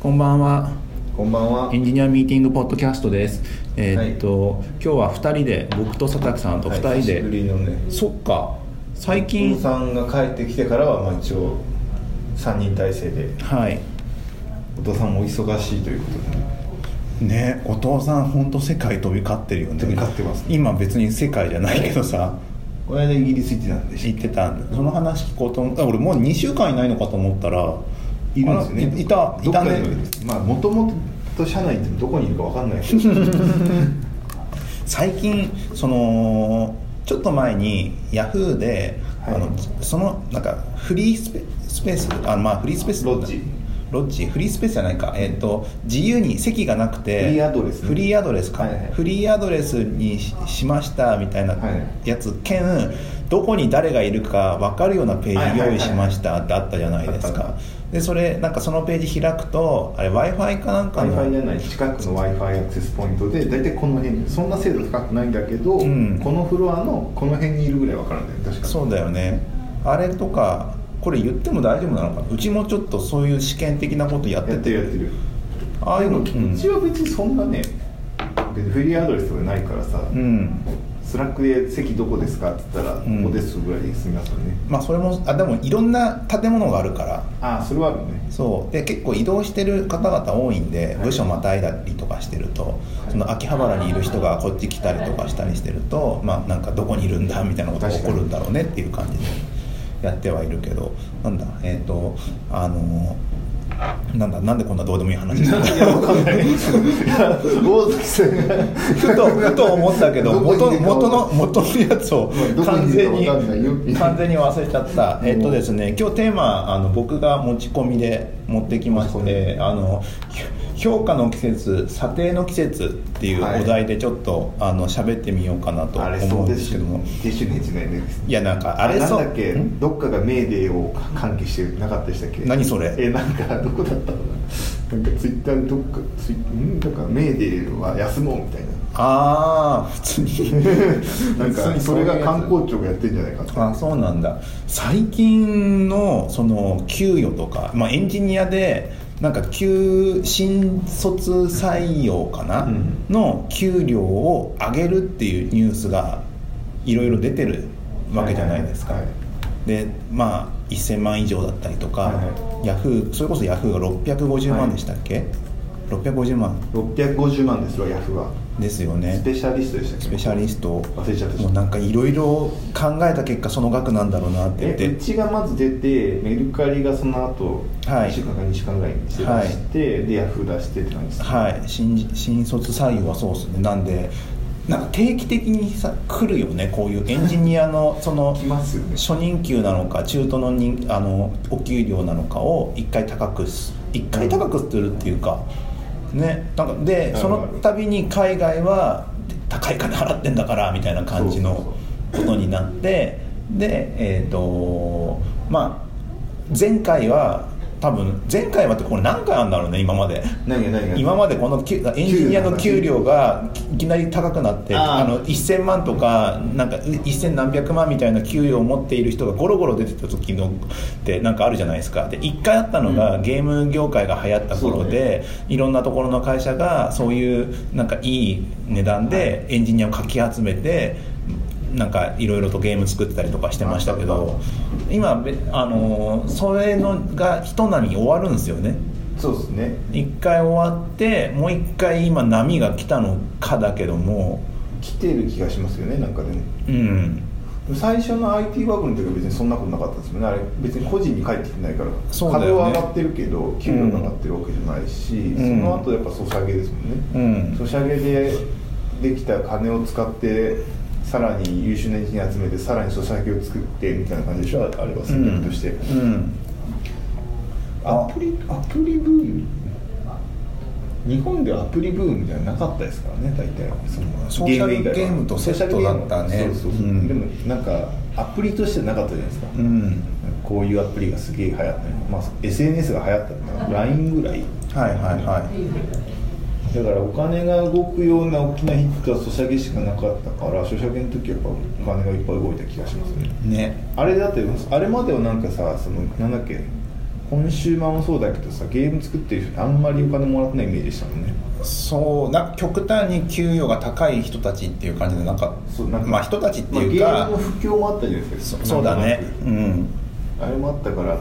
こんばんは。こんばんはエ。ンジニアミーティングポッドキャストです。えーっと、今日は二人で僕と佐竹さんと二人はい久しで、ぶりのね。そっか。最お近父さんが帰ってきてからはまあ一応三人体制で、はい。お父さんもお忙しいということでね。ね、お父さん本当世界飛び交ってるよね。飛び交ってますね今別に世界じゃないけどさ。この間イギリス行ってたんでし言ってたんでその話聞こうと思った俺もう2週間いないのかと思ったらいるんですよね。あいいたいたね。まあもともと社内ってどこにいるかわかんない。けど。最近そのちょっと前にヤフーで、はい。あのそのなんかフリースペスペースあまあフリースペース。ロッジ。ロッジ。フリースペースじゃないか、えっと自由に席がなくてフリーアドレス。ねフリーアドレスか、はいはい。フリーアドレスにししましたみたいなはい。やつ。兼どこに誰がいるか分かるようなページ用意しましたってあったじゃないですあったあかでそれなんかそのページ開くとあれ w i f i かなんか w の。I f i じゃない近くの w i f i アクセスポイントで大体この辺そんな精度高くないんだけど、ん。このフロアのこの辺にいるぐらいわかるんだよね確かそうだよね。あれとかこれ言っても大丈夫なのか。なうちもちょっとそういう試験的なことやってやってるやってる。ああいうのうちは別にそんなね別にフリーアドレスとかないからさ、うんスラックで席どこですかって言ったら、ん。ここですぐらいで済みますよね。まあそれもあでもいろんな建物があるから。ああそれはあるね。そう。で結構移動してる方々多いんではい。部署またいだりとかしてるとその秋葉原にいる人がこっち来たりとかしたりしてるとまあなんかどこにいるんだみたいなことが起こるんだろうねっていう感じでやってはいるけどなんだえっ、とあのなんだなんでこんなどうでもいい話したんだいやわかんない。大関さんがふとふと思ったけど元元の元のやつを完全に完全に忘れちゃった。えっとですね今日テーマあの僕が持ち込みで持ってきましてあのひ評価の季節査定の季節っていうはいお題でちょっと、あの喋ってみようかなと思うんですけども。いやなんかあれそうなんだっけ？ん？どっかがメーデーを喚起してなかったでしたっけ？何それ？えなんかどこだったかな？なんかツイッターでどっかツイん？なんかメーデーは休もうみたいああ普通に。な なんかそれが観光庁がやってんじゃないかと。あそうなんだ。最近のその給与とか、まあ、エンジニアでなんか旧新卒採用かな、うん。の給料を上げるっていうニュースがいろいろ出てるわけじゃないですか、はいはいでまあ1000万以上だったりとか、はいはヤフーそれこそヤフーが650万でしたっけ、650万。650万ですわヤフーは。ですよね。スペシャリストでしたっけ？スペシャリスト。忘れちゃったもうなんかいろいろ考えた結果その額なんだろうなって。言ってえうちがまず出てメルカリがその後はい。1週間か2週間ぐらいにして出はい。でヤフー出してって感じですはい。新新卒採用はそうですね。なんでなんか定期的にさ来るよね。こういうエンジニアの その初任給なのか中途の人あのお給料なのかを一回高くす一回高くするっていうか、ねなんかでその度に海外は高い金払ってんだからみたいな感じのことになってでえっ、とまあ前回は多分前回はってこれ何回あるんだろうね今まで。今までこのきエンジニアの給料が。いきなり高くなってあの1000万とかなんか1000何百万みたいな給与を持っている人がゴロゴロ出てた時のってなんかあるじゃないですか。で1回あったのが、ゲーム業界が流行った頃で、いろんなところの会社がそういうなんかいい値段でエンジニアをかき集めてなんかいろいろとゲーム作ってたりとかしてましたけど今べあのそれのがひと波終わるんですよねそうですね一回終わってもう一回今波が来たのかだけども来てる気がしますよねなんかでもうん最初の IT バブルの時は別にそんなことなかったですよねあれ別に個人に返ってきてないからね株は上がってるけど給料が上がってるわけじゃないし、んその後やっぱソシャゲですもんね、うんソシャゲでできた金を使ってさらに優秀なエンジニア集めてさらにソシャゲを作ってみたいな感じでしょ？あれは戦略として、うん。アプリアプリブーム？日本ではアプリブームみたいなかったですからね大体。そのソーシャル以外はゲームとセットだったね。そうそうそう、うん。でもなんかアプリとしてなかったじゃないですか、うん。こういうアプリがすげえ流行ったり、まあ、SNS が流行ったのは LINE ぐらい。はいはいはいだからお金が動くような大きなヒットはソシャゲしかなかったからソシャゲの時はやっぱお金がいっぱい動いた気がしますね。ね。あれだってあれまではなんかさそのなんだっけコンシューマーもそうだけどさゲーム作ってる人あんまりお金もらってないイメージでしたもんね。そうな極端に給与が高い人たちっていう感じでなんかそうなんかまあ人たちっていうか、まあゲームの不況もあったじゃないですか。そそうだね。うん。あれもあったから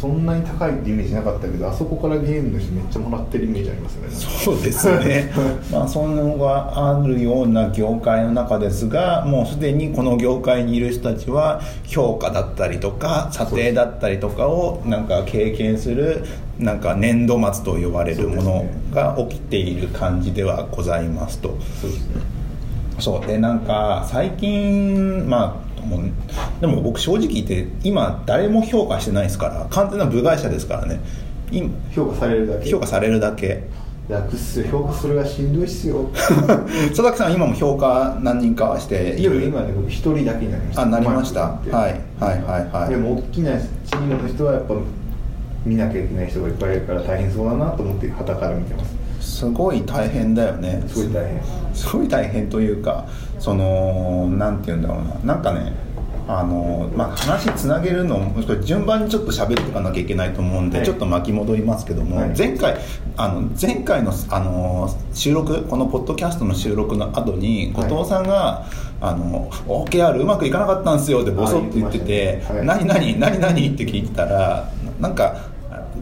そんなに高いってイメージなかったけどあそこからゲームの人めっちゃもらってるイメージありますよね。そうですね。まあそんなのがあるような業界の中ですがもうすでにこの業界にいる人たちは評価だったりとか査定だったりとかをなんか経験するなんか年度末と呼ばれるものが起きている感じではございますと。そうですね。そう。でなんか最近まあもうでも僕正直言って今誰も評価してないですから完全な部外者ですからね。今評価されるだけ？評価されるだけ。楽っすよ評価するがしんどいっすよ。佐々木さん今も評価何人かはしている。今ね僕一人だけになりました。あなりました。はいはいはいはい。でも大きなチームの人はやっぱ見なきゃいけない人がいっぱいいるから大変そうだなと思って旗から見てます。すごい大変だよね。すごい大変。すごい大変というかそのなんて言うんだろうな。なんかねあのまあ、話つなげるの順番にちょっと喋っていかなきゃいけないと思うんで、はい。ちょっと巻き戻りますけども、はい。前回あの前回のあの収録このポッドキャストの収録の後に後藤さんが「あの OKR うまくいかなかったんですよ」ってボソって言ってて「あ言ってましたね何何何何?」って聞いてたらなんか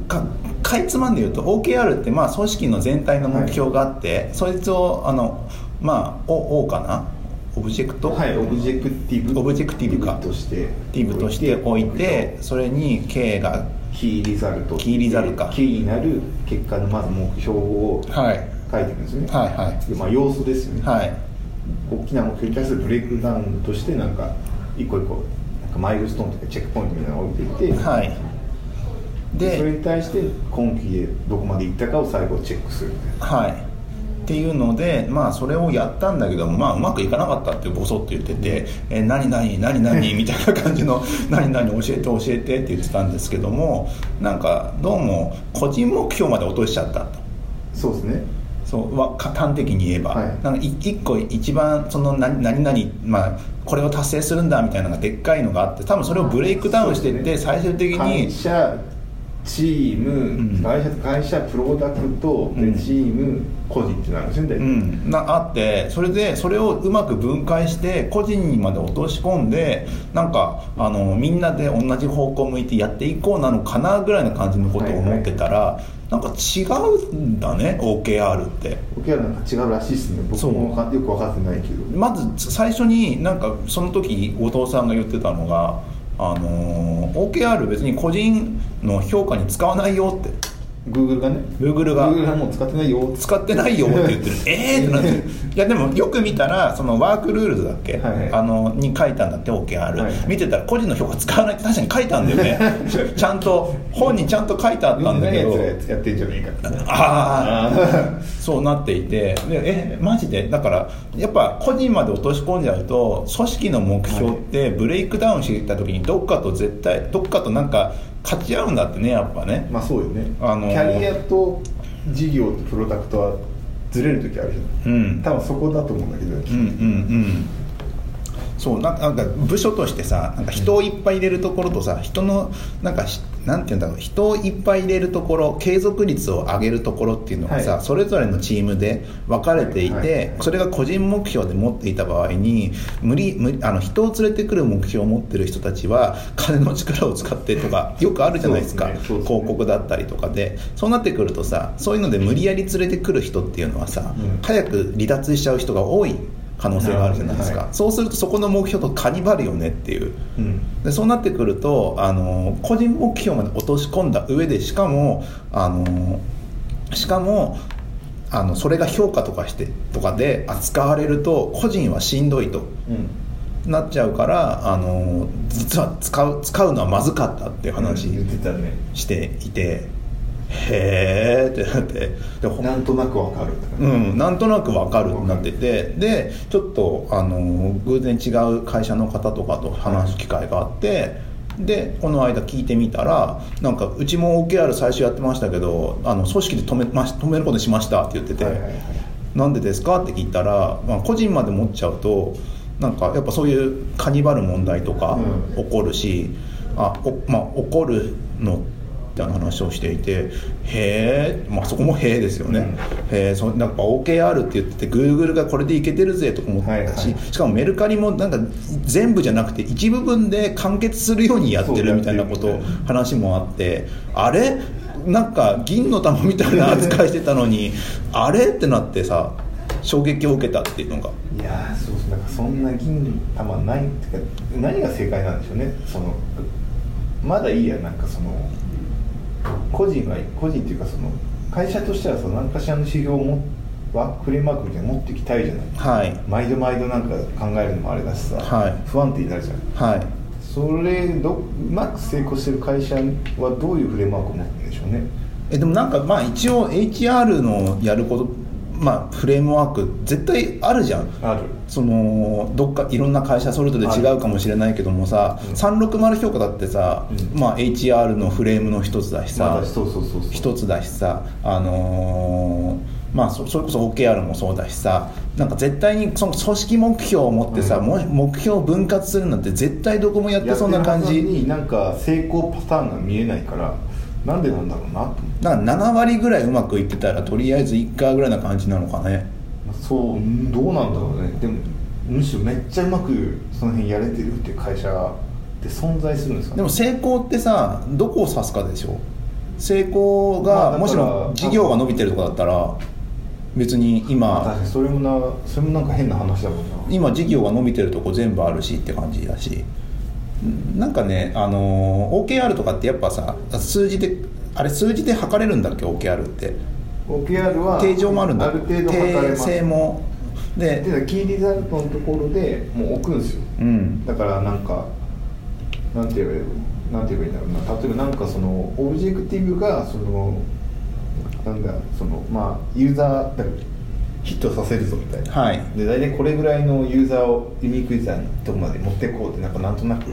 かかいつまんで言うと OKR ってまあ組織の全体の目標があって、そいつをあのまあ O かな object、はい。 objective objective かとして tive として置いてそれに K が key result。key result か。キーになる結果のまず目標をはい。書いていくんですよね。はいはい。でまあ要素ですよね、はい。大きな目標に対するブレイクダウンとしてなんか一個一個なんかマイルストーンとかチェックポイントみたいなのを置いていて、はい。それでに対して今期でどこまでいったかを最後チェックするみたいな。はいっていうのでまあそれをやったんだけどまあうまくいかなかったってボソって言ってて「え何何何何?」みたいな感じの「何何教えて教えて」って言ってたんですけどもなんかどうも個人目標まで落としちゃったと。そうですねそうはか端的に言えば、はいなんかい一個一番その何何々、まあ、これを達成するんだみたいなのがでっかいのがあって多分それをブレイクダウンしていって、最終的に会社チーム、うん。会社会社プロダクトでうん。チーム、個人ってなるんですよね大う体、ん、なあってそれでそれをうまく分解して個人にまで落とし込んでなんかあのみんなで同じ方向向いてやっていこうなのかなぐらいの感じのことを思ってたら、なんか違うんだね OKR って。僕はなんか違うらしいですね。僕もよく分かってないけど。まず最初になんかその時後藤さんが言ってたのがあの OKR 別に個人の評価に使わないよって。Google がね。Google が。Google がもう使ってないよ。使ってないよって言ってる。ええってなってる。いやでもよく見たらその Work Rules だっけ、はいはい。あのに書いたんだって OKR、はいはい。見てたら個人の評価使わないって確かに書いたんだよね。ちゃんと本にちゃんと書いてあったんだけど。何やってんじゃねえかあああそうなっていて。でえマジで？だからやっぱ個人まで落とし込んじゃうと組織の目標ってブレイクダウンしていった時にどっかと絶対どっかとなんか勝ち合うんだってねやっぱね。まあそうよね、あのー。キャリアと事業とプロダクトはずれる時あるじゃん。うん。多分そこだと思うんだけど、うんうんうんそうなんか部署としてさなんか人をいっぱい入れるところとさ人のなんかしなんていうんだろう人をいっぱい入れるところ継続率を上げるところっていうのがさ、はい。それぞれのチームで分かれていて、はい。はいそれが個人目標で持っていた場合に無理無理あの人を連れてくる目標を持ってる人たちは金の力を使ってとかよくあるじゃないですか。ね。ね。広告だったりとかで。そうなってくるとさそういうので無理やり連れてくる人っていうのはさ、うん。早く離脱しちゃう人が多い可能性があるじゃないですか、はい。そうするとそこの目標とカニバるよねっていう。うん。でそうなってくるとあの個人目標まで落とし込んだ上でしかもあのしかもあのそれが評価とかしてとかで扱われると個人はしんどいとうん。なっちゃうからあの実は使う使うのはまずかったっていう話していて、へーってなって。でほなんとなくわかるうん、なんとなく分かるってなってて。でちょっとあの偶然違う会社の方とかと話す機会があってでこの間聞いてみたらなんかうちも OKR 最初やってましたけどあの組織で止めまし止めることにしましたって言ってて、なんでですか？って聞いたら、まあ、個人まで持っちゃうとなんかやっぱそういうカニバル問題とかうん。起こるし、あおまあ、起こるのたいな話をしていてへえ、まあ、そこもへえですよね、へえそなんか OKR って言ってて Google がこれでいけてるぜとか思ったし、はいはい。しかもメルカリもなんか全部じゃなくて一部分で完結するようにやってるみたいなこと話もあってあれ？なんか銀の玉みたいな扱いしてたのにあれ？ってなってさ衝撃を受けたっていうのが。いやーそうそうなんかそんな銀玉ないってか何が正解なんでしょうね。そのまだいいやなんかその個人は個人っていうかその会社としてはその何かしらの指標をもはフレームワークみたいに持っていきたいじゃない。はい。毎度毎度なんか考えるのもあれだしさ、はい。不安定になるじゃん。はい。それどうまく成功してる会社はどういうフレームワークを持ってるんでしょうね。えでもなんかまあ一応 HR のやることまあフレームワーク絶対あるじゃん。ある。そのどっかいろんな会社それぞれ違うかもしれないけどもさ、うん。360評価だってさ、うん。まあ、HR のフレームの一つだしさ、一つだしさあのーまあそそれこそ OKR もそうだしさなんか絶対にその組織目標を持ってさ、うん。も目標を分割するなんて絶対どこもやってそうな感じ。になんか成功パターンが見えないからなんでなんだろうなと思ってなんか7割ぐらいうまくいってたらとりあえず1回ぐらいな感じなのかね。そううんどうなんだろうね。でもむしろめっちゃうまくその辺やれてるっていう会社って存在するんですかね。でも成功ってさどこを指すかでしょ。成功が、まあだからもしも事業が伸びてるとかだったら別に確今かにそれもなそれもなんか変な話だもんな。今事業が伸びてるとこ全部あるしって感じだし。んなんかねあの OKR とかってやっぱさ数字であれ数字で測れるんだっけ？OKR って。OKR は定常もあるんだ。ある程度測れ定ます。性も。ででキーリザルトのところでもう置くんですよ。うん。だからなんかなんて言えばいいなんて言えばいいんだろうな。例えばなんかその objective がそのなんだそのまあユーザーだヒットさせるぞみたいな、はい。で大体これぐらいのユーザーをユニークユーザーのとこまで持っていこうってなんかなんとなく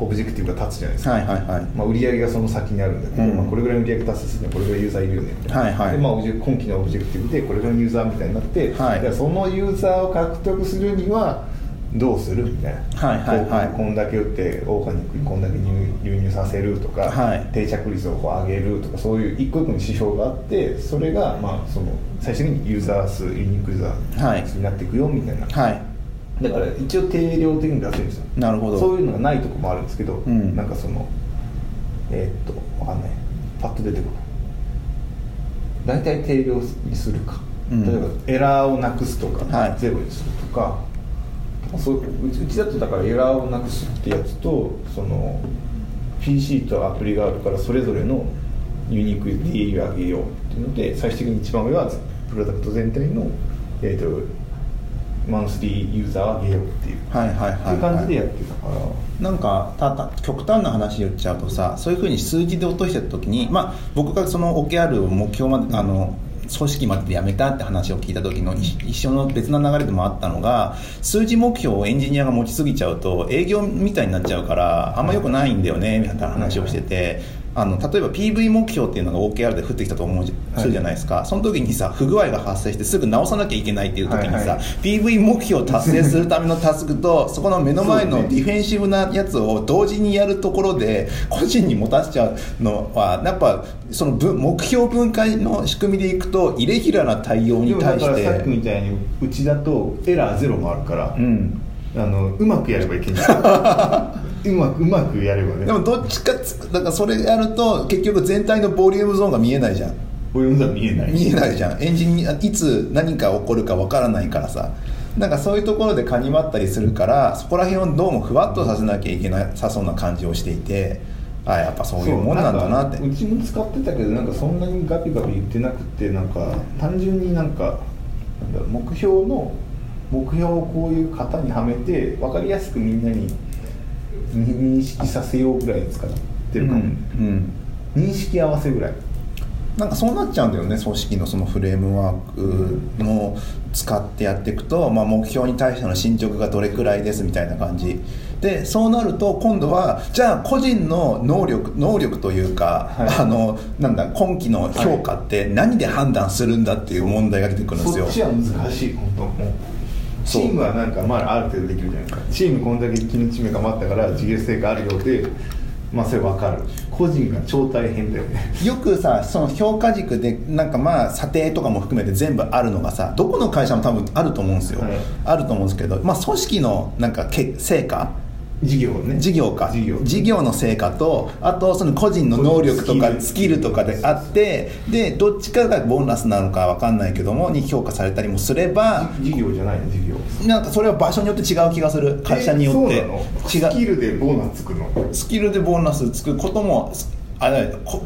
objective が立つじゃないですか、はいはいはい。まあ、売り上げがその先にあるんだけど、うん。まあ、これぐらいの売り上げ達成するにはこれぐらいユーザーいるよね。みたいな、はいはい。でまあ、今期の objective でこれぐらいのユーザーみたいになって、はい。じゃあそのユーザーを獲得するにはどうする？みたいな、はいはいはい。こんだけ売ってオーガニックにこんだけ流流入させるとか、はい。定着率をこう上げるとかそういう一個一個の指標があってそれがまあその最終的にユーザー数ユニークユーザはい。ー数になっていくよみたいな、はい。だから一応定量的に出せるんですよ。なるほど。そういうのがないとこもあるんですけど、ん。なんかそのえーっとわかんない。パッと出てこない。大体定量にするか、うん。例えばエラーをなくすとか、はい。ゼロにするとかそううちだとだからエラーをなくすってやつとその PC とアプリがあるからそれぞれのユニーク DAU を上げようっていうので最終的に一番上はプロダクト全体の、えー、とマンスリーユーザーを上げようっていう、はいはいはい、っていう感じでやってたから、なんかたた極端な話言っちゃうとさそういうふうに数字で落としてた時に、まあ、僕がその OKR を目標まであの組織までで辞めたって話を聞いた時の一緒の別な流れでもあったのが数字目標をエンジニアが持ちすぎちゃうと営業みたいになっちゃうからあんま良くないんだよねみたいな話をしてて。あの例えば PV 目標っていうのが OKR で降ってきたと思うじするじゃないですか、その時にさ不具合が発生してすぐ直さなきゃいけないっていう時にさ、はいはい。PV 目標を達成するためのタスクと そこの目の前のディフェンシブなやつを同時にやるところで個人に持たせちゃうのはやっぱその分目標分解の仕組みでいくとイレギュラーな対応に対しからさっきてみたいにうちだとエラーゼロもあるから、うんあのうまくやればいけない うまくうまくやればね。でもどっちかつだからそれやると結局全体のボリュームゾーンが見えないじゃん。こういうのは見えない。見えないじゃん。エンジニアいつ何か起こるかわからないからさ。なんかそういうところでかにまったりするからそこら辺をどうもふわっとさせなきゃいけなさそうな感じをしていてあやっぱそういうもんなんだなって。そうちも使ってたけどなんかそんなにガピガピ言ってなくてなんか単純になんか目標の目標をこういう型にはめて分かりやすくみんなに認識させようぐらい使ってるかも、うん。うん。認識合わせぐらい。なんかそうなっちゃうんだよね組織のそのフレームワークの使ってやっていくと、まあ、目標に対しての進捗がどれくらいですみたいな感じ。でそうなると今度はじゃあ個人の能力能力というか、はい。あのなんだ今期の評価って何で判断するんだっていう問題が出てくるんですよ。そっちは難しい本当もうチームはなんかまあある程度できるじゃないですか。チームこんだけ1日目頑張ったから事業成果あるよでまあそれ分かる。個人が超大変だよね。よくさその評価軸でなんかまあ査定とかも含めて全部あるのがさどこの会社も多分あると思うんですよ、はい。あると思うんですけど、まあ、組織のなんかけ成果事業ね。事業か。事業。の成果とあとその個人の能力とかスキル。とかであってでどっちかがボーナスなのか分かんないけどもに評価されたりもすれば事業じゃないの？事業。なんかそれは場所によって違う気がする。会社によって。えーそうスキルでボーナスつくの？スキルでボーナスつくこともあ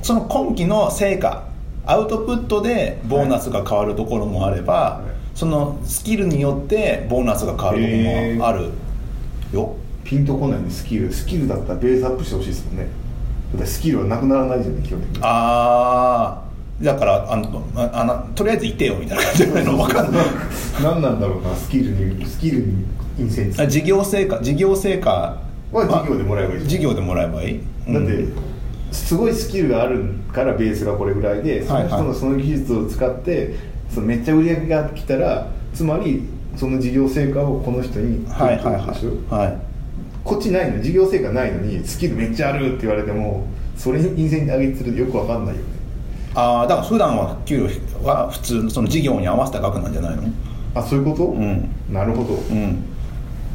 その今期の成果アウトプットでボーナスが変わるところもあれば、い。そのスキルによってボーナスが変わるところもあるよ、ピンとこないねスキル。スキルだったらベースアップしてほしいですもんね。だってスキルはなくならないじゃん基本的に。ああだからあのああのとりあえずいてよみたいな感じじゃないの分かんない。何なんだろうなスキルにスキルにインセンテ事業成果事業成果。ブは事業でもらえばいい。じ事業でもらえばいい？ゃん。だって、うんすごいスキルがあるからベースがこれぐらいでその人のその技術を使ってそのめっちゃ売り上げが来たらつまりその事業成果をこの人にはいはいはい。はいこっちないの事業成果ないのにスキルめっちゃあるって言われてもそれにインセンティブ上げてるとよくわかんないよね。ああだから普段は給料は普通のその事業に合わせた額なんじゃないの？あそういうこと、うん。なるほど、うん。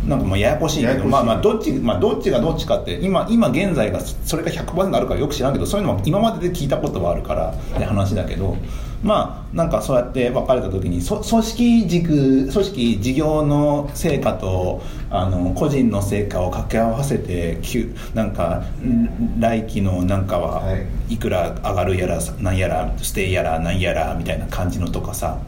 なんかまあややこしいけどまあまあどっちまあどっちがどっちかって今今現在がそれが100%あるかよく知らんけどそういうのは今までで聞いたことはあるからって話だけどまあなんかそうやって分かれた時にそ組織軸組織事業の成果とあの個人の成果を掛け合わせてきゅなんかん来期のなんかははい。いくら上がるやらなんやらステイやらなんやらみたいな感じのとかさ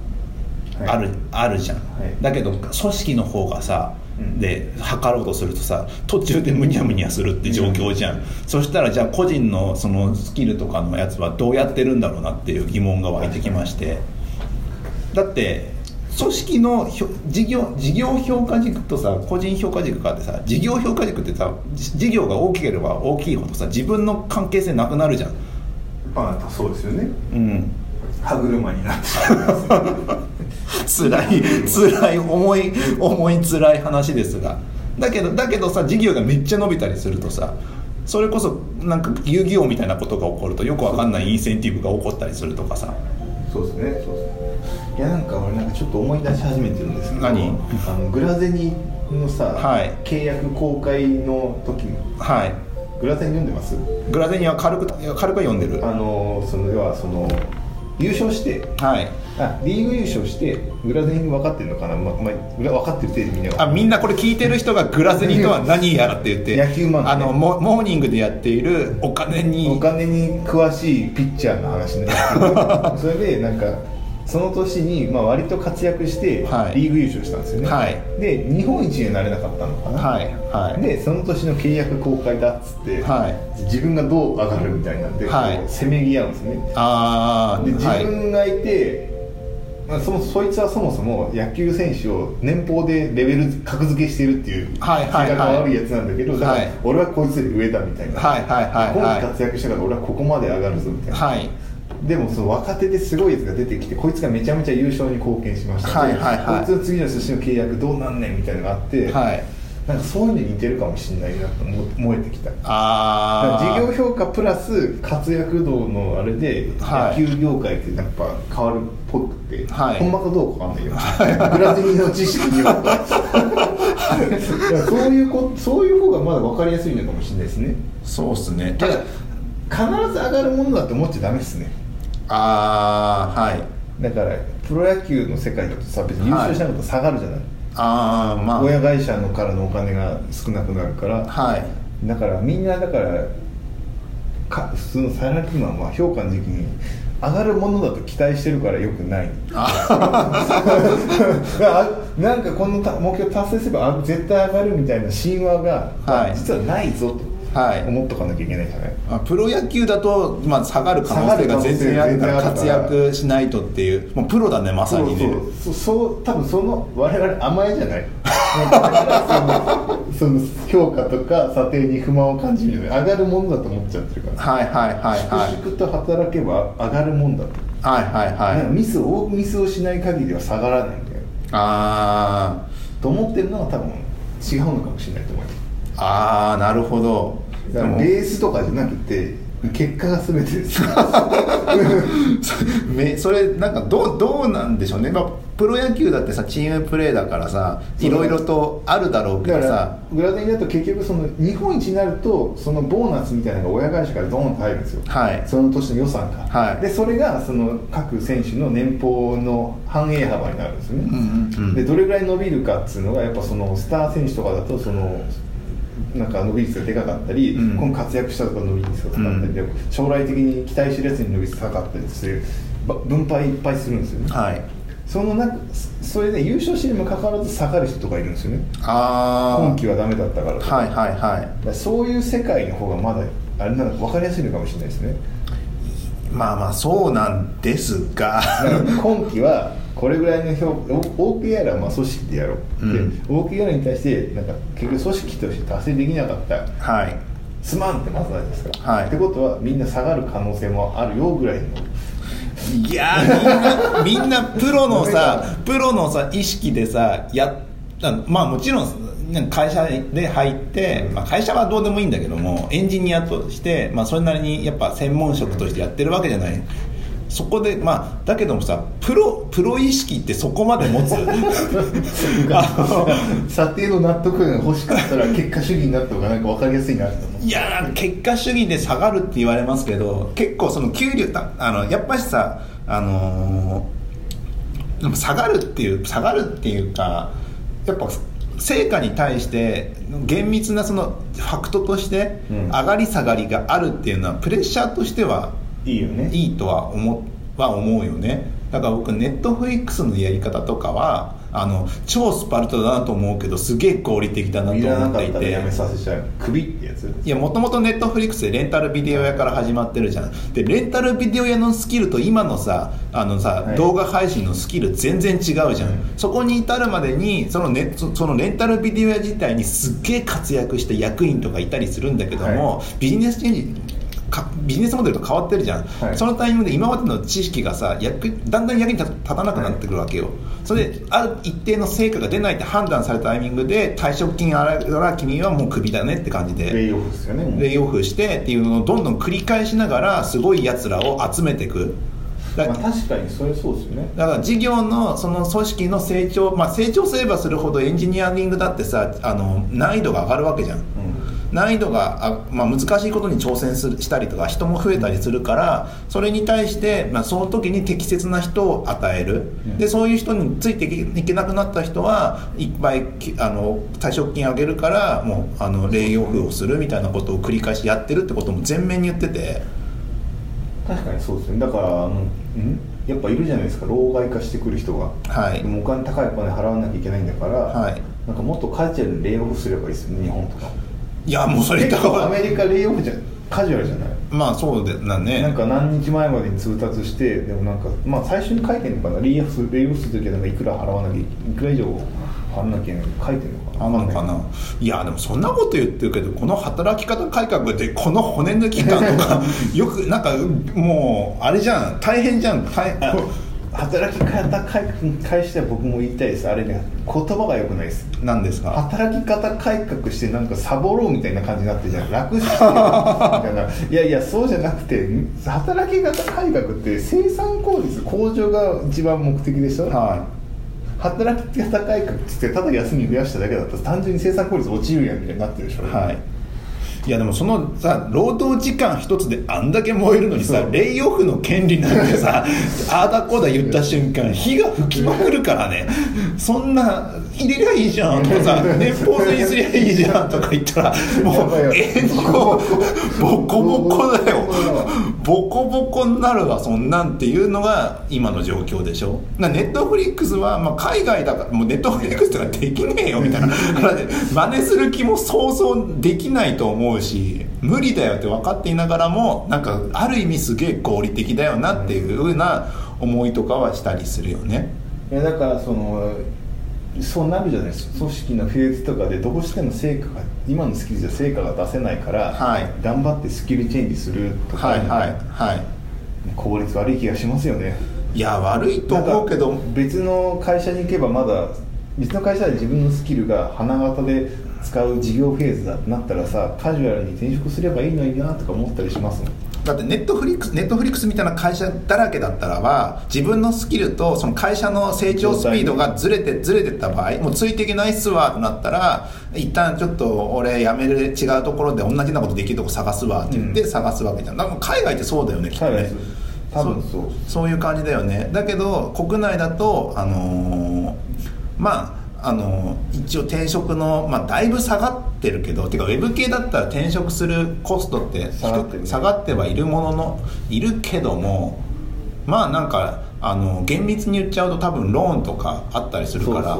はい。あるあるじゃん、はい。だけど組織の方がさ、うんで測ろうとするとさ途中でむにゃむにゃするって状況じゃん、そしたらじゃあ個人のそのスキルとかのやつはどうやってるんだろうなっていう疑問が湧いてきまして。だって組織のひょ事業事業評価軸とさ個人評価軸があってさ事業評価軸ってさじ事業が大きければ大きいほどさ自分の関係性なくなるじゃん。まあそうですよね。うん。歯車になってしまいます 辛い辛い重い重い辛い話ですが。だけどだけどさ事業がめっちゃ伸びたりするとさそれこそなんか遊戯王みたいなことが起こるとよくわかんないインセンティブが起こったりするとかさ。そうですね。そうですね。いやなんか俺なんかちょっと思い出し始めてるんですけど何？あのグラゼニのさ、はい。契約公開の時はい。グラゼニ読んでます？グラゼニは軽く軽くは読んでる。あのその要はその優勝してはい。あリーグ優勝してグラゼニ分かってるのかな、まま分かってる程度みんなあみんなこれ聞いてる人がグラゼニとは何やらって言って野球漫画ね。あのモモーニングでやっているお金にお金に詳しいピッチャーの話ね。それでなんかその年に、まあ、割と活躍してはい。リーグ優勝したんですよね、はい。で日本一になれなかったのかな、はいはい。でその年の契約公開だっつって、はい。自分がどう上がるみたいなんで、せめぎ合うんですね。で自ああはい。分がいて、まあ、そのそいつはそもそも野球選手を年俸でレベル格付けしてるっていうはいはいはい。性格が悪いやつなんだけど、だからはい。俺はこいつより上だみたいな、はいはいはいはい。今期活躍したから俺はここまで上がるぞみたいな、はいでもその若手ですごいやつが出てきてこいつがめちゃめちゃ優勝に貢献しました。はいはいはい。こいつの次の年の契約どうなんねんみたいなのがあって、はい。なんかそういうのに似てるかもしれないなと思思えてきた。ああ事業評価プラス活躍度のあれではい。野球業界ってやっぱ変わるっぽくて、はい。ほんまかどうかわかんないよ。ブラジルの知識によっていやそういうこそういう方がまだ分かりやすいのかもしれないですね。そうっすね。ただ必ず上がるものだと思っちゃダメですねああはい。だからプロ野球の世界だとさ別に優勝しなかったら下がるじゃない、ああま親会社のからのお金が少なくなるから、あはい。だからみんなだからか普通のサラリーマンは評価の時期に上がるものだと期待してるからよくない。あ なんかこのた目標達成すればあ絶対上がるみたいな神話が、はい。実はないぞと。はい思っとかなきゃいけないじゃない、まあプロ野球だと、まあ、下がる可能性が全然あるから活躍しないとっていう。もうプロだねまさにね。そうそう。そう多分その我々甘えじゃない？そのその評価とか査定に不満を感じる上がるものだと思っちゃってるから。はいはいはいはい。粛々と働けば上がるもんだと、はいはいはい。ミスをミスをしない限りは下がらないんだよ。あと思ってるのは多分違うのかもしれないと思います。ーあーなるほどだからベースとかじゃなくて結果が全てです。めそれなんかどうどうなんでしょうね、まあ、プロ野球だってさチームプレーだからさいろいろとあるだろうけどさ。グラデンだと結局その日本一になるとそのボーナスみたいなのが親会社からドーンと入るんですよ、はい。その年の予算が、はい。でそれがその各選手の年俸の反映幅になるんですよね、うんうんうん。でどれぐらい伸びるかっていうのがやっぱそのスター選手とかだとそのなんか伸び率がでかかったり、うん。今活躍したとか伸び率が高かったりで、将来的に期待してるやつに伸び率高かったりするば分配いっぱいするんですよね、はい。そのなそれで優勝してにもかかわらず下がる人とかいるんですよね。ああ今季はダメだったからとか。はいはいはい。そういう世界の方がまだあれなの分かりやすいのかもしれないですねまあまあそうなんですが。今季はこれぐらいの評 OKR はまあ組織でやろう、うん。で OKR に対してなんか結局組織として達成できなかった。はい。すまんってまずないですか、はい。ってことはみんな下がる可能性もあるよぐらいの。いやーみんなみんなプロのさプロのさ意識でさやあまあもちろんなんか会社で入って、まあ、会社はどうでもいいんだけどもエンジニアとして、まあ、それなりにやっぱ専門職としてやってるわけじゃない。そこでまあだけどもさプロプロ意識ってそこまで持つ？査定の納得が欲しかったら結果主義になった方がなんか分かりやすいなと思う。いやー結果主義で下がるって言われますけど結構その給料たあのやっぱしさあのーでも下がるっていう下がるっていうかやっぱ成果に対して厳密なそのファクトとしてうん。上がり下がりがあるっていうのはプレッシャーとしてはいいよね。いいとは思うは思うよね。だから僕ネットフリックスのやり方とかはあの超スパルタだなと思うけどすげえ合理的だなと思っていて。やめさせちゃう。クビってやついやもともとネットフリックスでレンタルビデオ屋から始まってるじゃん。でレンタルビデオ屋のスキルと今のさあのさ、はい。動画配信のスキル全然違うじゃん、うんそこに至るまでにその,、ね、そそのレンタルビデオ屋自体にすっげえ活躍した役員とかいたりするんだけども、ビジネスチェンジかビジネスモデルと変わってるじゃん、はい。そのタイミングで今までの知識がさ役だんだん役に立立たなくなってくるわけよ、それである一定の成果が出ないって判断されたタイミングで退職金あらら君はもうクビだねって感じで。レイオフですよね。レイオフしてっていうのをどんどん繰り返しながらすごいやつらを集めていく。だまあ、確かにそれそうですよね。だから事業のその組織の成長、まあ、成長すればするほどエンジニアリングだってさあの難易度が上がるわけじゃん難易度があ、まあ、難しいことに挑戦するしたりとか人も増えたりするからそれに対して、まあ、その時に適切な人を与える、ん。でそういう人についていけなくなった人はいっぱいきあの退職金あげるからもうあのレイオフをするみたいなことを繰り返しやってるってことも全面に言ってて。確かにそうですね。だからあのん？やっぱいるじゃないですか。老害化してくる人が。はい。でもお金高いお金払わなきゃいけないんだから、はい。なんかもっとカジュアルにレイオフすればいいですよね日本とかいやもうそれ結構アメだリカレイオフじゃカジュアルじゃない？まあそうだね。なんか何日前までに通達してでもなんかまあ最初に書いてるのかな？レイオフレイオフする時はなんかいくら払わなきゃいくら以上払わなきゃいけない書いてるのか。なあんのかな？いやでもそんなこと言ってるけどこの働き方改革でこの骨抜き感とか よくなんかもうあれじゃん。大変じゃん。大あ働き方改革に対しては僕も言いたいです。あれね言葉が良くないです。なんですか？働き方改革してなんかサボろうみたいな感じになってるじゃん楽してみたいな。いやいやそうじゃなくて働き方改革って生産効率向上が一番目的でしょ、は働き方改革って言ってただ休み増やしただけだったら単純に生産効率落ちるやんみたいになってるでしょ？いはいいやでもそのさ労働時間一つであんだけ燃えるのにさレイオフの権利なんてさああだこうだ言った瞬間火が吹きまくるからね。そんな入れりゃいいじゃんとかさ年俸制にすりゃいいじゃんとか言ったらもうやばいよえボコボコだよ。ボコボコになるわそんなんっていうのが今の状況でしょ。なネットフリックスは、まあ、海外だからもうネットフリックスとかできねえよみたいな真似する気も想像できないと思うし無理だよって分かっていながらもなんかある意味すげえ合理的だよなっていうふうな思いとかはしたりするよね。いやだからそのそうなるじゃないですか。組織のフェーズとかでどうしても成果が今のスキルじゃ成果が出せないから、はい。頑張ってスキルチェンジするとか、はいはいはい。効率悪い気がしますよね。いや悪いと思うけど。別の会社に行けばまだ別の会社で自分のスキルが花形で使う事業フェーズだってなったらさカジュアルに転職すればいいのになとか思ったりしますもん。だってネットフリックスネットフリックスみたいな会社だらけだったらば自分のスキルとその会社の成長スピードがずれてずれてった場合もうついていけないっすわとなったら一旦ちょっと俺辞める違うところで同じようなことできるとこ探すわって言って探すわけじゃん、だから海外ってそうだよねきっとね。多分そう。そういう感じだよね。だけど国内だとあのーまああのー一応転職の、まあ、だいぶ下がってるけどてかウェブ系だったら転職するコストって下がってるね。下がってはいるもののいるけどもまあなんかあの厳密に言っちゃうと多分ローンとかあったりするから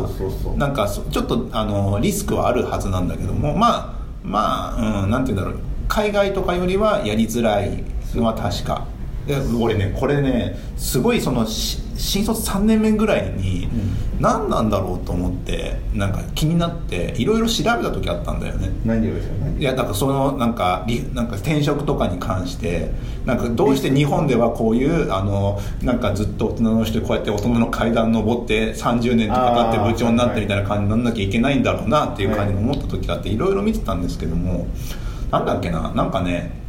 なんかそちょっとあのリスクはあるはずなんだけどもまあまあ、うん、なんて言うんだろう。海外とかよりはやりづらいのは確か。で俺ねこれねすごいそのし新卒3年目ぐらいに何なんだろうと思ってなんか気になっていろいろ調べた時あったんだよね。何をですよねいやだからそのなんかリなんか転職とかに関してなんかどうして日本ではこういうあのなんかずっと大人の人でこうやって大人の階段登って30年とか経って部長になってみたいな感じになんなきゃいけないんだろうなっていう感じに思った時があっていろいろ見てたんですけどもなんだっけななんかね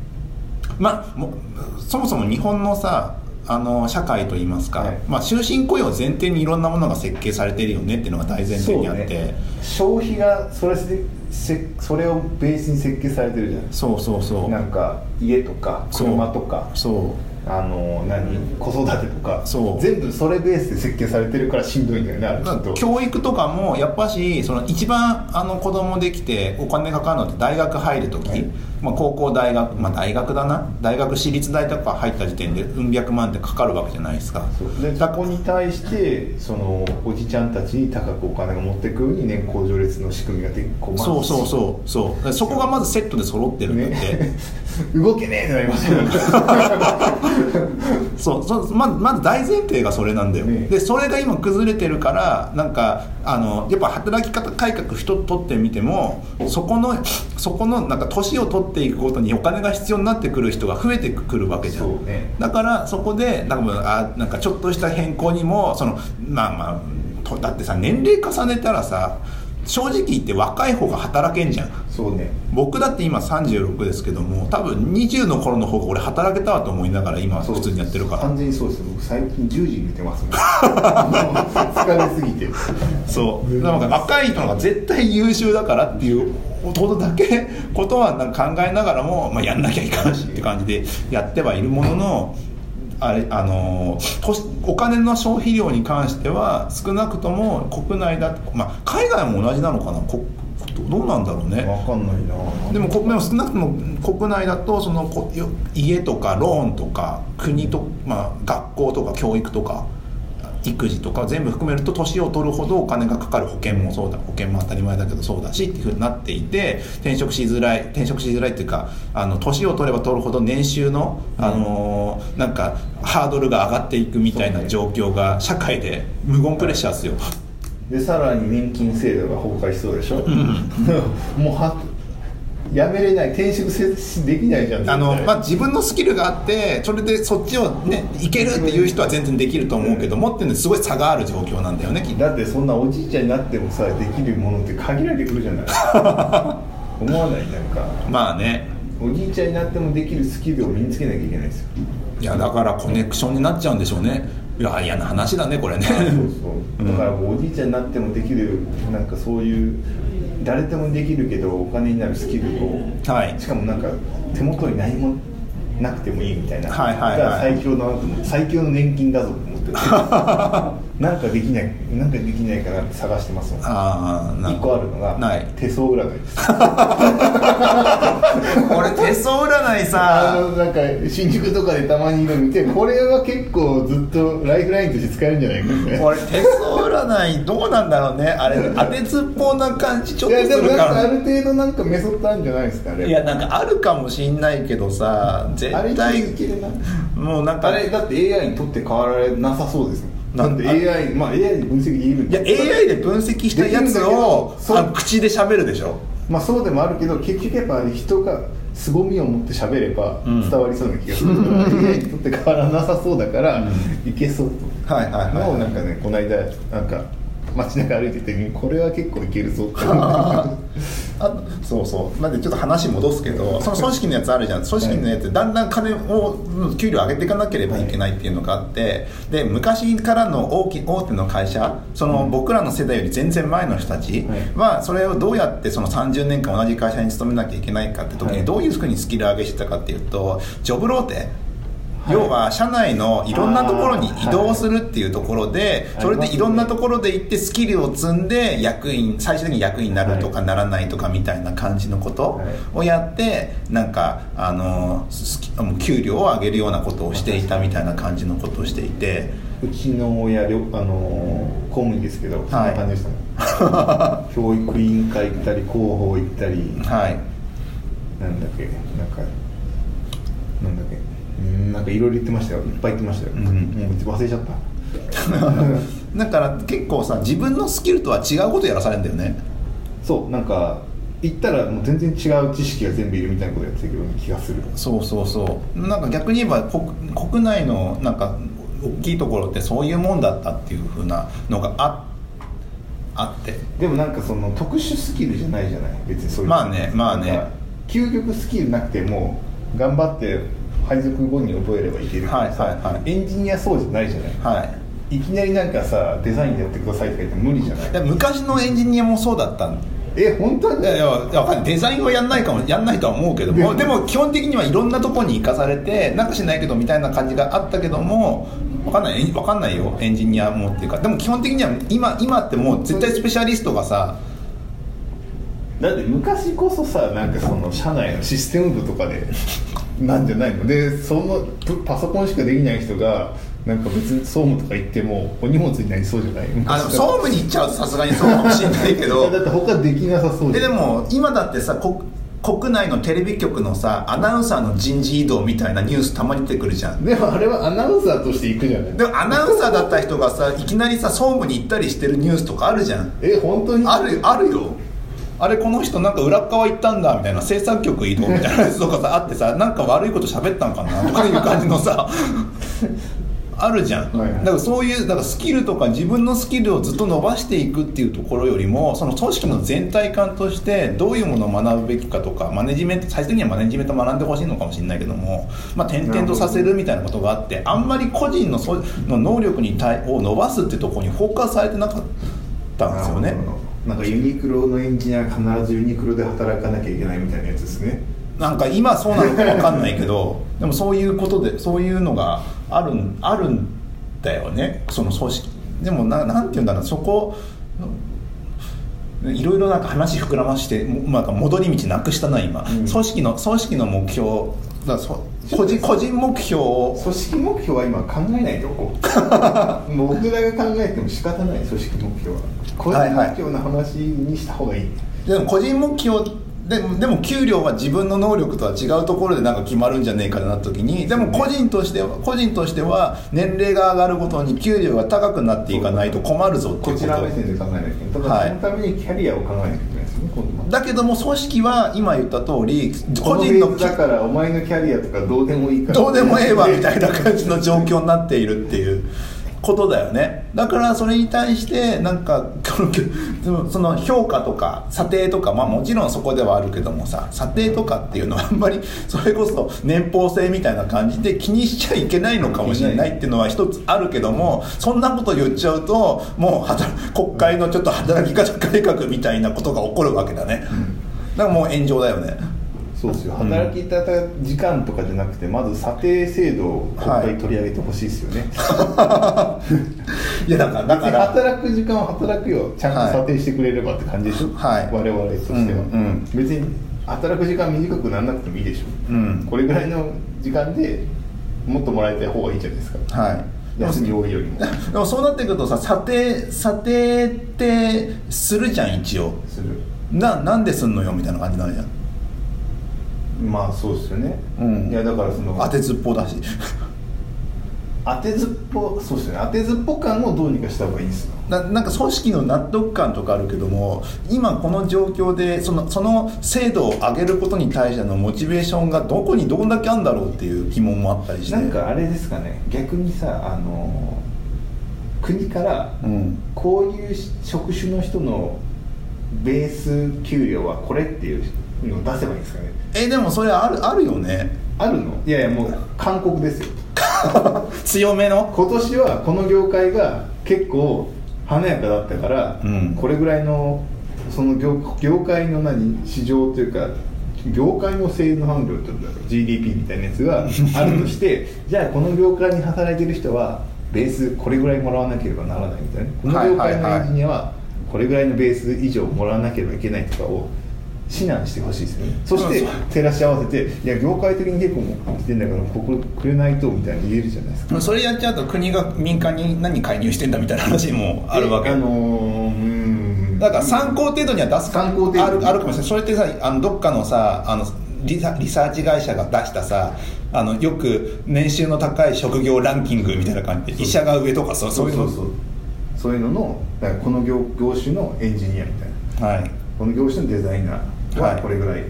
まあもそもそも日本のさあの社会といいますか、はい。まあ、終身雇用前提にいろんなものが設計されてるよねっていうのが大前提にあって。ね消費がそれそれをベースに設計されてるじゃないそうそうそう。なんか家とか車とかそう。あの何？子育てとか。そう。全部それベースで設計されてるからしんどいんだよねあ教育とかもやっぱしその一番あの子供できてお金かかるのって大学入る時、はいまあ、高校大学、まあ、大学だな。大学私立大とか入った時点でうん百万ってかかるわけじゃないですか。でそこに対してそのおじちゃんたちに高くお金が持ってくるように年功序列の仕組みがでこうそうそうそうそう。そこがまずセットで揃ってるんだって、ね。動けねえってなりますよねそうそうままず大前提がそれなんだよ、ね。でそれが今崩れてるからなんかあのやっぱ働き方改革一つ取ってみてもそこのそこのなんか年を取っていくことにお金が必要になってくる人が増えてくるわけじゃん。ね。だからそこでなんかあなんかちょっとした変更にもそのまあまあとだってさ年齢重ねたらさ正直言って若い方が働けんじゃん。そうね。僕だって今36ですけども多分20の頃の方が俺働けたわと思いながら今はそう。普通にやってるから。完全にそうです僕最近10時に寝てますもん 疲れすぎて。そう。なんか若い人が絶対優秀だからっていうことだけことはなんか考えながらも、まあ、やんなきゃいかんしって感じでやってはいるもののあれあのとお金の消費量に関しては少なくとも国内だ、まあ、海外も同じなのかな？こどうなんだろうね。分かんないな。でもこでも少なくとも国内だとそのこよ家とかローンとか国と、まあ、学校とか教育とか育児とか全部含めると年を取るほどお金がかかる保険もそうだ保険も当たり前だけどそうだしっていうふうになっていて転職しづらい転職しづらいっていうかあの年を取れば取るほど年収の、あのーなんかハードルが上がっていくみたいな状況が社会で無言プレッシャーですよ。でさらに年金制度が崩壊しそうでしょ、もうはやめれない転職せできないじゃん。あのまあ、自分のスキルがあってそれでそっちをねいけるっていう人は全然できると思うけどもっていうのすごい差がある状況なんだよねだってそんなおじいちゃんになってもさできるものって限られてくるじゃない。思わないなんか。まあね。おじいちゃんになってもできるスキルを身につけなきゃいけないですよ。いやだからコネクションになっちゃうんでしょうね。いや嫌な話だねこれね。そうそうだからおじいちゃんになってもできるなんかそういう誰でもできるけどお金になるスキルをはい。しかもなんか手元に何もなくてもいいみたいな、はいはいはい。が最強の最強の年金だぞと思ってて なんかできないなんかできないかなって探してますもん。ああ一個あるのがない。手相占いです。俺手相占いあさのなんか新宿とかでたまにいるの見てこれは結構ずっとライフラインとして使えるんじゃないかって俺手相占いどうなんだろうね。あれ当てずっぽうな感じちょっといやですもるかなんからある程度なんかメソッドあるんじゃないですかあれ。いやなんかあるかもしんないけどさ絶あれ対もうなんかあれだって AI にとって変わられなさそうですもん。ななんで AI まあ AI で分析できるんいや AI で分析したやつをあ口で喋るでしょ。まあそうでもあるけど結局やっぱ人が凄みを持って喋ればうん。伝わりそうな気がする。から、AI にとって変わらなさそうだから、いけそうと。はいはいはいなんかねこの間なんか街中歩いててこれは結構いけるぞって思って あそうそう。なんでちょっと話戻すけどその組織のやつあるじゃん。組織のやつだんだん金をうん給料上げていかなければいけないっていうのがあってで昔からの大き大手の会社その僕らの世代より全然前の人たちはそれをどうやってその30年間同じ会社に勤めなきゃいけないかって時はい。にどういうふうにスキル上げしてたかっていうとジョブローテ要は社内のいろんなところに移動するっていうところではい。それでいろんなところで行ってスキルを積んで役員最終的に役員になるとかならないとかみたいな感じのことをやってなんかあのスキもう給料を上げるようなことをしていたみたいな感じのことをしていて。うちの親りょあのー公務員ですけど、そんな感じでした。ね 教育委員会行ったり広報行ったり。はい。なんだっけなんかなんだっけうんなんかいろいろ言ってましたよ。いっぱい言ってましたよ、うん。もう忘れちゃった。だから結構さ自分のスキルとは違うことやらされるんだよね。そうなんか言ったらもう全然違う知識が全部いるみたいなことやってるような気がする。そうそうそう。なんか逆に言えば国国内のなんか大きいところってそういうもんだったっていうふうなのがああって。でもなんかその特殊スキルじゃないじゃない？別にそういうまあねまあね。究極スキルなくても頑張って配属後に覚えればいけるけどさ、はいはいはい。エンジニアそうじゃないじゃない。はい。いきなりなんかさデザインやってくださいとか言って無理じゃない？で昔のエンジニアもそうだったん。え本当いやいやわかんない。デザインをやんないかもやんないとは思うけどもでも基本的にはいろんなところに行かされてなんかしないけどみたいな感じがあったけどもわかんない。わかんないよ。エンジニアもっていうか。でも基本的には今今ってもう絶対スペシャリストがさだって昔こそさなんかその社内のシステム部とかでなんじゃないの？でそのプパソコンしかできない人がなんか別に総務とか行ってもお荷物になりそうじゃない？あでも総務に行っちゃうとさすがにそうかもしれないけど。だって他できなさそうででも今だってさ国国内のテレビ局のさアナウンサーの人事異動みたいなニュースたまに出てくるじゃん。でもあれはアナウンサーとして行くじゃない？でもアナウンサーだった人がさいきなりさ総務に行ったりしてるニュースとかあるじゃん。え本当に？あるあるよあれこの人なんか裏っ側行ったんだみたいな制作局移動みたいなやつとかさあってさ なんか悪いこと喋ったんかなとかいう感じのさ あるじゃん、はいはい。だからそういうだからスキルとか自分のスキルをずっと伸ばしていくっていうところよりもその組織の全体感としてどういうものを学ぶべきかとかマネジメント最終的にはマネジメントを学んでほしいのかもしれないけども、まあ、転々とさせるみたいなことがあってあんまり個人のその能力に対を伸ばすってところにフォーカスされてなかったんですよね。なんかユニクロのエンジニアは必ずユニクロで働かなきゃいけないみたいなやつですね。なんか今そうなのか分かんないけどでもそういうことでそういうのがあるんあるんだよね。その組織。でもななんていうんだろう。そこいろいろなんか話膨らましてもなんか戻り道なくしたな今、うん。組織の組織の目標。だそ個人個人目標を組織目標は今考えないでおこ僕らが考えても仕方ない組織目標は個人目標の話にした方がいい、でも個人目標でもでも給料は自分の能力とは違うところでなんか決まるんじゃねえかなった時にでも個人としては個人としては年齢が上がるごとに給料が高くなっていかないと困るぞっていうここちら目線で考えなきゃいけない。たはい。だそのためにキャリアを考えなきゃいけないですよねはとだけども組織は今言った通り個人のだからお前のキャリアとかどうでもいいから。どうでもええわみたいな感じの状況になっているっていうことだよね。だからそれに対してなんか その評価とか査定とかまあもちろんそこではあるけどもさ査定とかっていうのはあんまりそれこそ年俸制みたいな感じで気にしちゃいけないのかもしれないっていうのは一つあるけどもそんなこと言っちゃうともう働国会のちょっと働き方改革みたいなことが起こるわけだね。だからもう炎上だよねそうですよ。働き方時間とかじゃなくてまず査定制度を国会取り上げてほしいですよね、いやだからだから。働く時間は働くよ。ちゃんと査定してくれればって感じでしょ、はい。我々としては、うんうん。別に働く時間短くならなくてもいいでしょ、うん。これぐらいの時間でもっともらいたい方がいいじゃないですか。はい。休み多いよりもでも そうなってくるとさ査定査定ってするじゃん一応。する。ななんですんのよみたいな感じになるじゃんまあそうですよね、うん。いやだからその当てずっぽうだし。当てずっぽそうですよね。当てずっぽ感をどうにかした方がいいですよななんか組織の納得感とかあるけども今この状況でそのその精度を上げることに対してのモチベーションがどこにどんだけあるんだろうっていう疑問もあったりして。なんかあれですかね。逆にさあの国からうん。こういう職種の人のベース給料はこれっていうのを出せばいいんですかね。えでもそれあるあるよね。あるの？いやいやもう勧告ですよ。強めの？今年はこの業界が結構華やかだったから、うん。これぐらいのその業業界の何？市場というか業界の性能販路っていうんだろう。GDP みたいなやつが あるとしてじゃあこの業界に働いてる人はベースこれぐらいもらわなければならないみたいな。この業界のエンジニアはこれぐらいのベース以上もらわなければいけないとかを指南してほしいですよね。そして照らし合わせていや業界的に結構もう来てんだからここくれないとみたいに言えるじゃないですか。それやっちゃうと国が民間に何介入してんだみたいな話もあるわけ。あのー、うーん。だから参考程度には出す参考程度あるあるかもしれない。それってさあのどっかのさあのリサリサーチ会社が出したさあのよく年収の高い職業ランキングみたいな感じで医者が上とかそうそう。いうの。そうそう。いうののこの業業種のエンジニアみたいな。はい。この業種のデザイナーははい。これぐらい、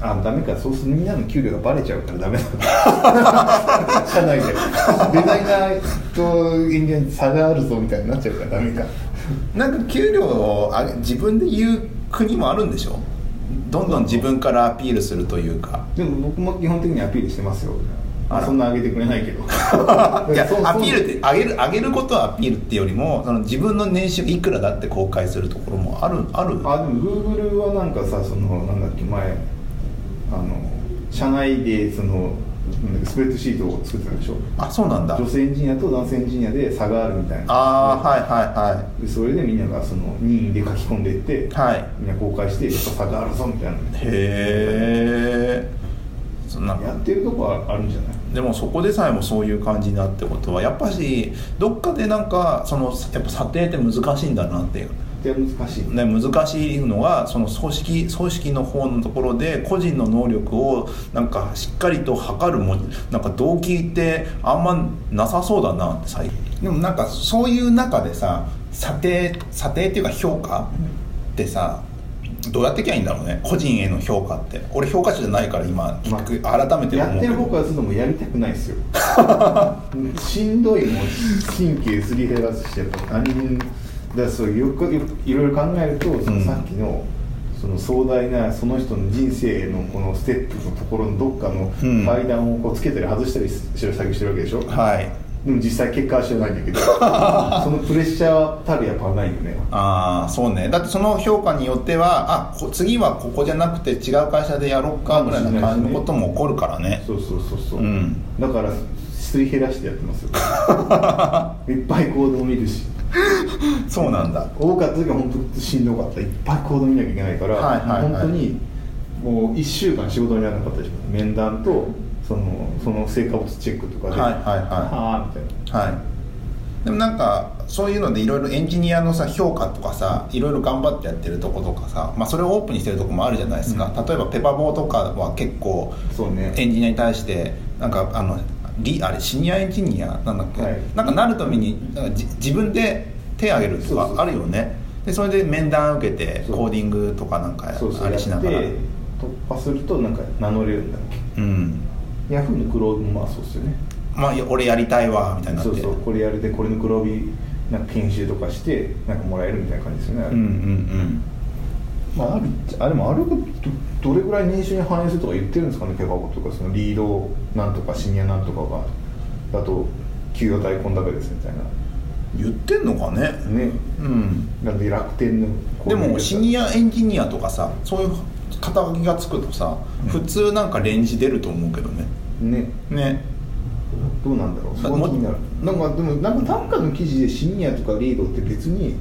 あダメか。そうするとみんなの給料がバレちゃうからダメだ 社内で。デザイナーとエンジニアに差があるぞみたいになっちゃうからダメか。なんか給料を上げ自分で言う国もあるんでしょ？どんどん自分からアピールするというか。でも僕も基本的にアピールしてますよあら。そんな上げてくれないけど。いやアピールって上げる上げることはアピールってよりもその自分の年収いくらだって公開するところもあるある？あでもグーグルはなんかさそのなんだっけ前あの社内でそのなんだっけスプレッドシートを作ってたでしょ？あそうなんだ。女性エンジニアと男性エンジニアで差があるみたいな。ああはいはいはでそれでみんながその任意で書き込んでいって、いはい。みんな公開してやっぱ差があるぞみたいな。へえそんな。やってるとこはあるんじゃない？でもそこでさえもそういう感じになってことはやっぱしどっかでなんかそのやっぱ査定って難しいんだなっていう。で難しい、ね、難しいのがその組織組織の方のところで個人の能力をなんかしっかりと測るもなんか動機ってあんまなさそうだなって最近。でもなんかそういう中でさ査定査定っていうか評価ってさどうやっていけばいいんだろうね。個人への評価って。俺評価者じゃないから今聞く、改めてやってる僕はするともうやりたくないですよ。しんどいもう神経すり減らしてやっぱ他人だそうよくよいろいろ考えるとそのさっきの、その壮大なその人の人生のこのステップのところのどっかのうん。階段をこうつけたり外したりしてる作業してるわけでしょ、はいでも実際結果は知らないんだけど そのプレッシャーたるやっぱないよね。ああそうね。だってその評価によってはあこ次はここじゃなくて違う会社でやろうかぐらいな感じのことも起こるからね。そうそうそうそう、うん。だからすり減らしてやってますよ。いっぱいコードも見るし。そうなんだ。多かった時は本当しんどかった。いっぱいコード見なきゃいけないから、はいはいはい。本当にもう1週間仕事にならなかったでしょ。面談とそのその成果物チェックとかではいはいはい。はあみたいな。はい。でもなんかそういうのでいろいろエンジニアのさ評価とかさいろいろ頑張ってやってるとことかさ、まあ、それをオープンにしてるとこもあるじゃないですか、例えばペパボーとかは結構そうね。エンジニアに対してなんかあのリあれシニアエンジニアなんだっけ、はい。なんかなるために自分で手挙げるとかあるよね。でそれで面談受けてコーディングとかなんかあれしながら。突破するとなんか名乗れるんだっうん。けヤフーのクローブもまあそうですよね。まあ俺やりたいわみたいになって。そうそうこれやるでこれの黒帯なんか研修とかしてなんかもらえるみたいな感じですよね。あれ、うんうん。まああるあでもあれがどどれぐらい年収に反映するとか言ってるんですかねペパボとかそのリードなんとかシニアなんとかがだと給与代こんだけですみたいな。うん言ってんのかね。ね。うん。なんで楽天のでもシニアアエンジニアとかさそういう肩書きがつくとさ、うん。普通なんかレンジ出ると思うけどね。ね。ね。どうなんだろう。まそこが気になる。なんかでもなんかなんかの記事でシニアとかリードって別に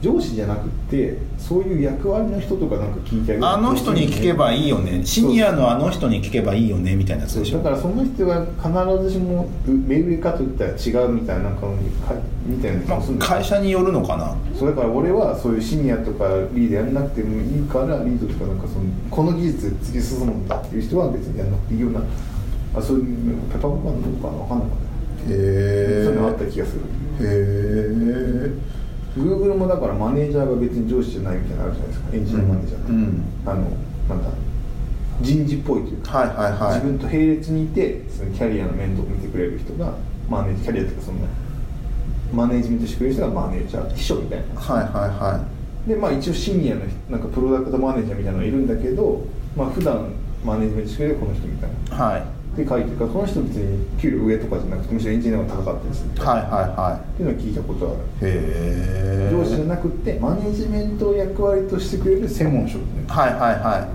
上司じゃなくってそういう役割の人とかなんか聞いてあげる。あの人に聞けばいいよね。シニアのあの人に聞けばいいよねみたいなやつでしょ。そう。だからその人が必ずしも目上かといったら違うみたいななんかかみたいな気まあ、もするんだ会社によるのかな。そうだから俺はそういうシニアとかリードやんなくてもいいからリードとかなんかそのこの技術で突き進むんだっていう人は別にやんなくていいような。あそういうペパボカのどうかな分かんなかったへそういうのあった気がする。へえ Google もだからマネージャーが別に上司じゃないみたいなのあるじゃないですか。エンジニアマネージャーうん。あのなんだ人事っぽいというか、はいはいはい。自分と並列にいてそのキャリアの面倒を見てくれる人がマネージキャリアというかそのマネージメントしてくれる人がマネージャー秘書みたいな。はいはいはでまあ一応シニアのなんかプロダクトマネージャーみたいなのがいるんだけどまあ普段マネージメントしてくれるこの人みたいな。はい。で書いてるからこの人別に給料上とかじゃなくてむしろエンジニアが高かったりする。ってはいはい。はいうのは聞いたことある。いへえ上司じゃなくてマネージメントを役割としてくれる専門職ねはいはいは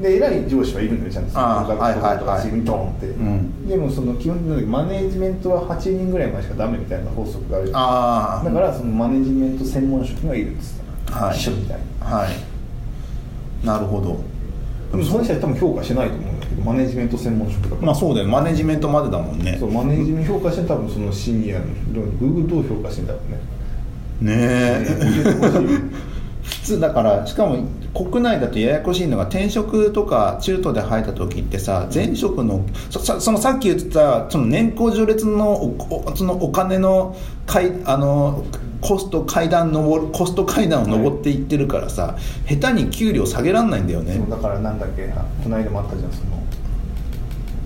で偉い上司はいるのよちゃんと。あープロダクトとかはいはいはい。チームにドーンって、ん。でもその基本的にマネージメントは8人ぐらいまでしかダメみたいな法則があるいああ。だからそのマネージメント専門職がいるんですはい。秘書みたいな。はい。なるほど。でもその人は多分評価してないと思うんだけどマネージメント専門職だから、まあそうだよ。マネジメントまでだもんね。そうマネージメント評価して多分そのシニアの Google どう評価してんだろうね。ねえ。普通だからしかも国内だとややこしいのが転職とか中途で入った時ってさ前職のそさそのさっき言ってたその年功序列のそのお金の階あのコスト階段上るコスト階段を上っていってるからさ、下手に給料下げらんないんだよね。だからなんだっけこの間もあったじゃんその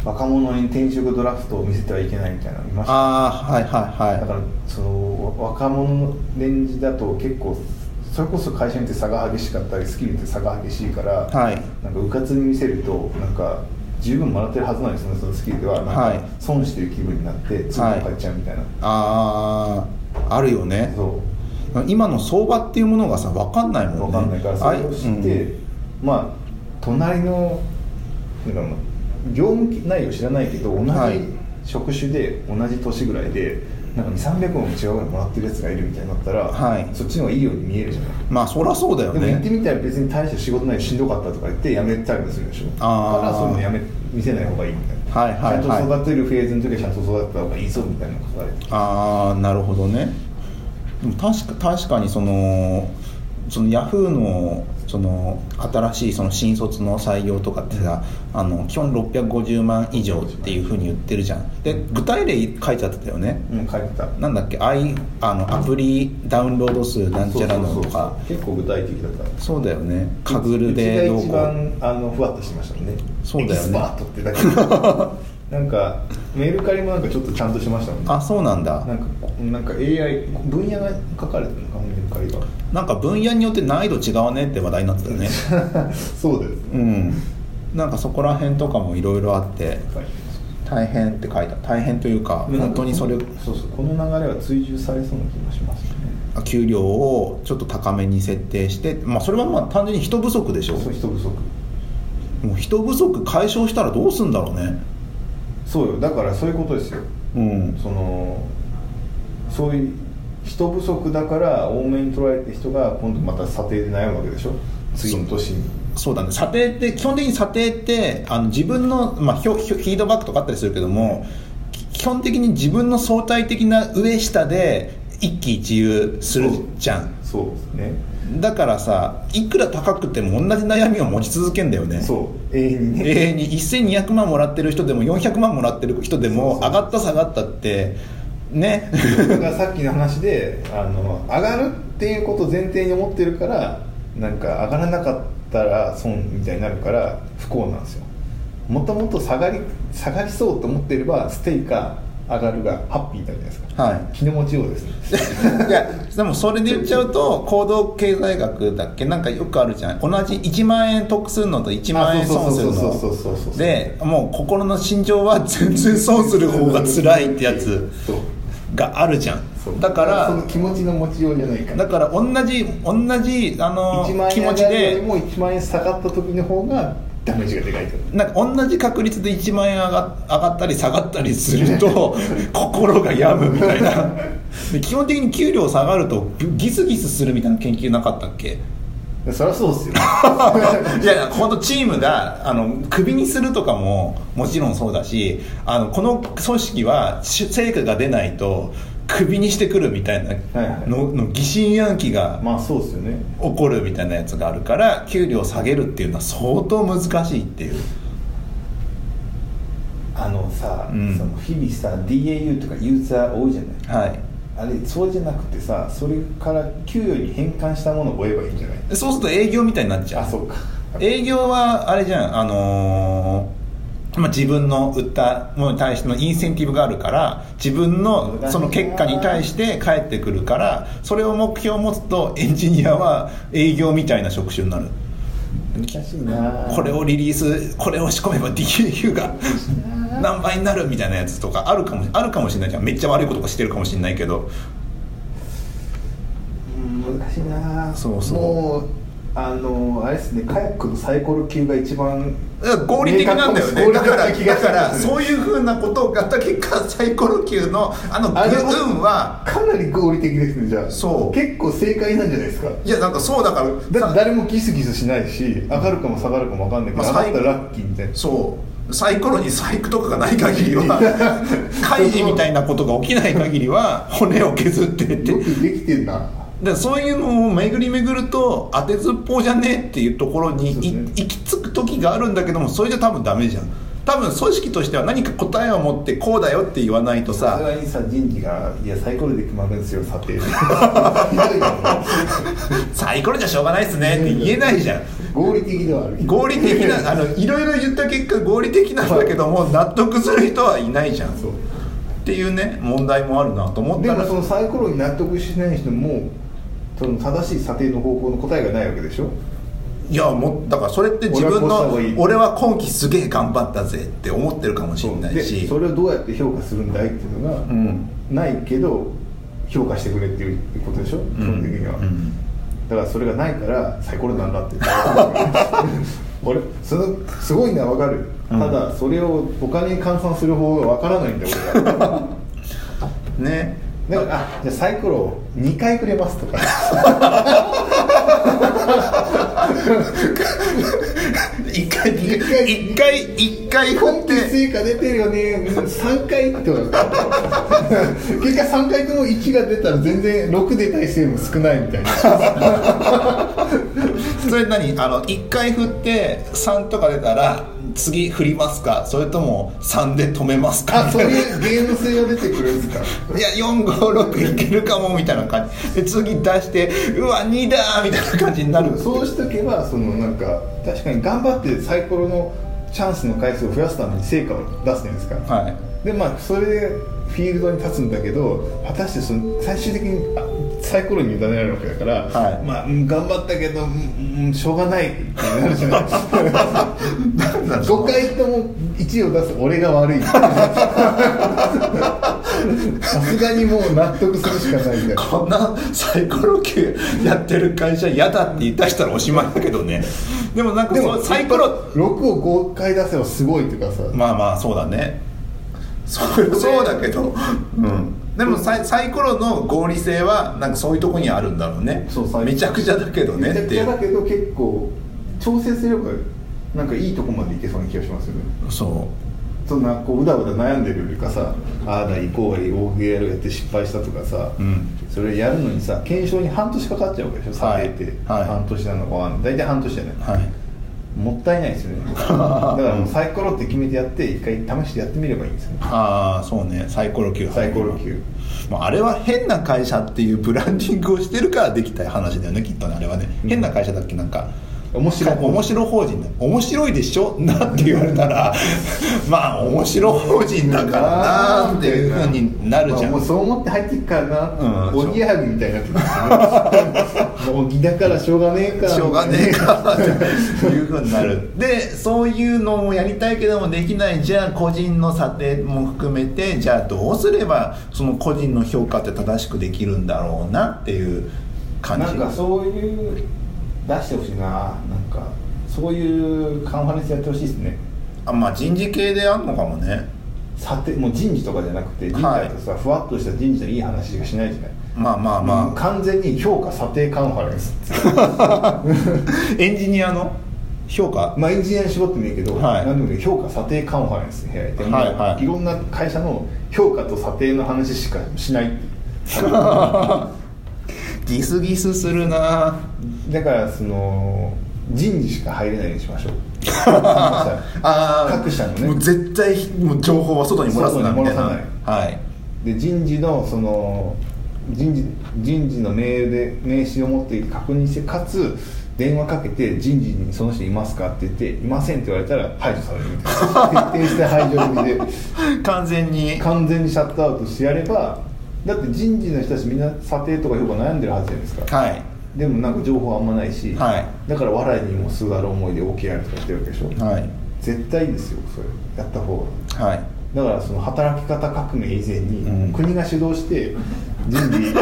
若者に転職ドラフトを見せてはいけないみたいなの見ました。ああはいはいはだからその若者のレンジだと結構それこそ会社によって差が激しかったりスキルによって差が激しいから、はい。なんかうかつに見せるとなんか十分もらってるはずなのにそのそのスキルでは。なんはい。か損してる気分になって次に帰っちゃうみたいな、あああるよね。そ今の相場っていうものがさ分かんないもんね。う分かんないからそれを知って、うん。まあ隣のなんかまあ業務内容知らないけど同じはい。職種で同じ年ぐらいでなんか2300万も違うぐらいもらってるやつがいるみたいになったら、はい。そっちの方がいいように見えるじゃない。まあそりゃそうだよでも言ってねみたら別に大した仕事ないしんどかったとか言って辞めたりもするでしょ。あからそういうのやめ見せない方がいいみたいな、はいはいはい。ちゃんと育てるフェーズの時はちゃんと育てた方がいいぞみたいなことがある。ああなるほどね。でも確か確かにそのそのヤフーのその新しいその新卒の採用とかってさあの基本650万以上っていうふうに言ってるじゃん。で具体例書いてあってたよね。うん書いてた。なんだっけ？アイあのアプリダウンロード数なんちゃらのとか。結構具体的だった。そうだよね。カグルでどうこう。が一番あのふわっとしてましたもんね。そうだよね。エキスパートってだけ なんかメールカリもなんかちょっとちゃんとしましたもんね。あそうなんだ。なんかなんか AI 分野が書かれてるのかメールカリがなんか分野によって難易度違うねって話題になってたよね。そうですうん。なんかそこら辺とかもいろいろあってはい。大変って書いた。大変というか本当にそれそうそうこの流れは追従されそうな気がしますね。給料をちょっと高めに設定してまあそれはまあ単純に人不足でしょ。そう人不足。もう人不足解消したらどうすんだろうねそうよ。だからそういうことですよ。うん。そのそういう人不足だから多めに取られて人が今度また査定で悩むわけでしょ。次の年に。そうだね。査定って基本的に査定ってあの自分の、まあ、ひょひょフィードバックとかあったりするけどもき基本的に自分の相対的な上下で一喜一憂するじゃん。そうですねだからさいくら高くても同じ悩みを持ち続けんだよね。そう。永遠に。ね永遠に。1200万もらってる人でも400万もらってる人でも上がった下がったってね。だからさっきの話であの上がるっていうことを前提に思ってるからなんか上がらなかったら損みたいになるから不幸なんですよ。もともと下がり下がりそうと思ってればステイか上がるがハッピーだじゃないですか。はい。気の持ちようですね。いやでもそれで言っちゃうと行動経済学だっけなんかよくあるじゃん。同じ1万円得するのと1万円損するあそうそうそうそうそうそうのでもう心の心情は全然損する方が辛いってやつがあるじゃんだからその気持ちの持ちようじゃないからだから同じ同じあの1万気持ちでも1万円下がった時の方がダメージがでかいと。なんか同じ確率で1万円上が上がったり下がったりすると 心が病むみたいな。で基本的に給料下がるとギスギスするみたいな研究なかったっけ？そりゃそうっすよ。いや本当チームがあのクビにするとかももちろんそうだしあのこの組織はし成果が出ないとクビにしてくるみたいなの,、の疑心暗鬼がまあそうっすよね。起こるみたいなやつがあるから給料下げるっていうのは相当難しいっていう。あのさ、うん。その日々さ DAU とかユーザー多いじゃない。はい。あれそうじゃなくてさそれから給与に変換したものを追えばいいんじゃない？でそうすると営業みたいになっちゃう。あそうか。営業はあれじゃんあのーまあ、自分の売ったものに対してのインセンティブがあるから自分のその結果に対して返ってくるからそれを目標を持つとエンジニアは営業みたいな職種になる。難しいな。これをリリースこれを仕込めば DAU が何倍になるみたいなやつとかあるかもあるかもしれないじゃんめっちゃ悪いこととかしてるかもしれないけど。うん難しいな。そうそうあのあれですねカヤックのサイコロ級が一番合理的なんだよね。だからだから そういうふうなことをやった結果サイコロ級のあの運はかなり合理的ですねじゃあ。そう。結構正解なんじゃないですか。いやなんかそうだからだ誰もギスギスしないし上がるかも下がるかも分かんないけど、まあ上がったらラッキーみたいな。そう。サイコロに細工とかがない限りは 開示 みたいなことが起きない限りは骨を削ってって。よくできてんなでそういうのを巡り巡ると当てずっぽうじゃねっていうところに行き着く時があるんだけどもそれじゃ多分ダメじゃん。多分組織としては何か答えを持ってこうだよって言わないとささすがにさ人事が「いやサイコロで決まるんですよ査定」ひどいよサイコロじゃしょうがないっすねって言えないじゃん。合理的ではある。合理的なあのいろいろ言った結果合理的なんだけども納得する人はいないじゃん。っていうね問題もあるなと思ったら。でもそのサイコロに納得しない人もその正しい査定の方法の答えがないわけでしょ？いやもうだからそれって自分の俺は今期すげえ頑張ったぜって思ってるかもしれないでし。それをどうやって評価するんだいっていうのが、うん。ないけど評価してくれっていうことでしょ？基本的には、うん。だからそれがないからサイコロなんだって。俺そのすごいのは分かる、うん。ただそれをお金に換算する方が分からないんだよ俺が ねだからあじゃあサイコロを2回くれますとか。一回一回一回一回振って。成果出てるよね。3回ってことだ結果3回とも1が出たら全然6出たりしても少ないみたいな。それ何？あの一回振って3とか出たら次振りますか？それとも3で止めますか？あそういうゲーム性が出てくるんですか？いや456いけるかもみたいな感じ。で次出してうわ2だみたいな感じになるそうしとけばそのなんか確かに頑張ってサイコロのチャンスの回数を増やすために成果を出すじゃないですか、はい。でまあそれでフィールドに立つんだけど果たしてその最終的にあサイコロに委ねられるわけだから、はい。まあうん頑張ったけど、うんうんしょうがないってなるじゃない5回とも1を出す俺が悪い。さすがにもう納得するしかないみたいなこんなサイコロ級やってる会社嫌だって言い出したらおしまいだけどね。でもなんかでもサイコロ6を5回出せばすごいっていうかさ。まあまあそうだね。そうそうだけど、うん、でもサイサイコロの合理性はなんかそういうとこにあるんだろうね。そうサイめちゃくちゃだけどねめちゃくちゃだけど結構調整すればなんかいいとこまでいけそうな気がしますよね。そそんなこううだうだ悩んでるよりかさああだいこうだい大ゲーやって失敗したとかさ、ううん。それやるのにさ検証に半年かかっちゃうわけでしょ査定って、はい。はい。半年なのか大体半年じゃない。はいもったいないですよね。だからもうサイコロって決めてやって一回試してやってみればいいんですよね。ああそうね。サイコロ級。サイコロ級。まあ、あれは変な会社っていうブランディングをしてるからできた話だよねきっとねあれはね、うん。変な会社だっけなんか面白い。面白法人だ。面白いでしょ？なって言われたら まあ面白法人だからなっていうふうになるじゃん、まあもうそう思って入っていくからな、うん。おぎやはぎみたいになっておぎだからしょうがねえかしょうがねえかっていうふうになるでそういうのもやりたいけどもできないじゃあ個人の査定も含めてじゃあどうすればその個人の評価って正しくできるんだろうなっていう感じなんかそういう出してほしいな。なんかそういうカンファレンスやってほしいですね。あまあ人事系であんのかもね。査定もう人事とかじゃなくて人事だとさ、ふわっとした人事のいい話しかしないじゃないまあまあ。まもう完全に評価査定カンファレンス。あ エンジニアの？評価？まあエンジニアに絞ってもいいけど、はい。何でもいい評価査定カンファレンス開いて、はいはい。いろんな会社の評価と査定の話しかしないっていう ギスギスするな。だからその人事しか入れないようにしましょう。ああ各社のね。もう絶対もう情報は外に漏らすなみたいな。はい。で人事のその人事人事のメールで名刺を持って確認してかつ電話かけて人事にその人いますかって言っていませんって言われたら排除されるみたいな。徹底して排除組で。完全に。完全にシャットアウトしてやればだって人事の人たちみんな査定とか評価悩んでるはずじゃないですか。はい。でもなんか情報あんまないし、はい。だから藁にもすがる思いで OKR とかやってるわけでしょ、はい。絶対ですよそれ。やった方が。はい。だからその働き方革命以前に、うん。国が主導して人事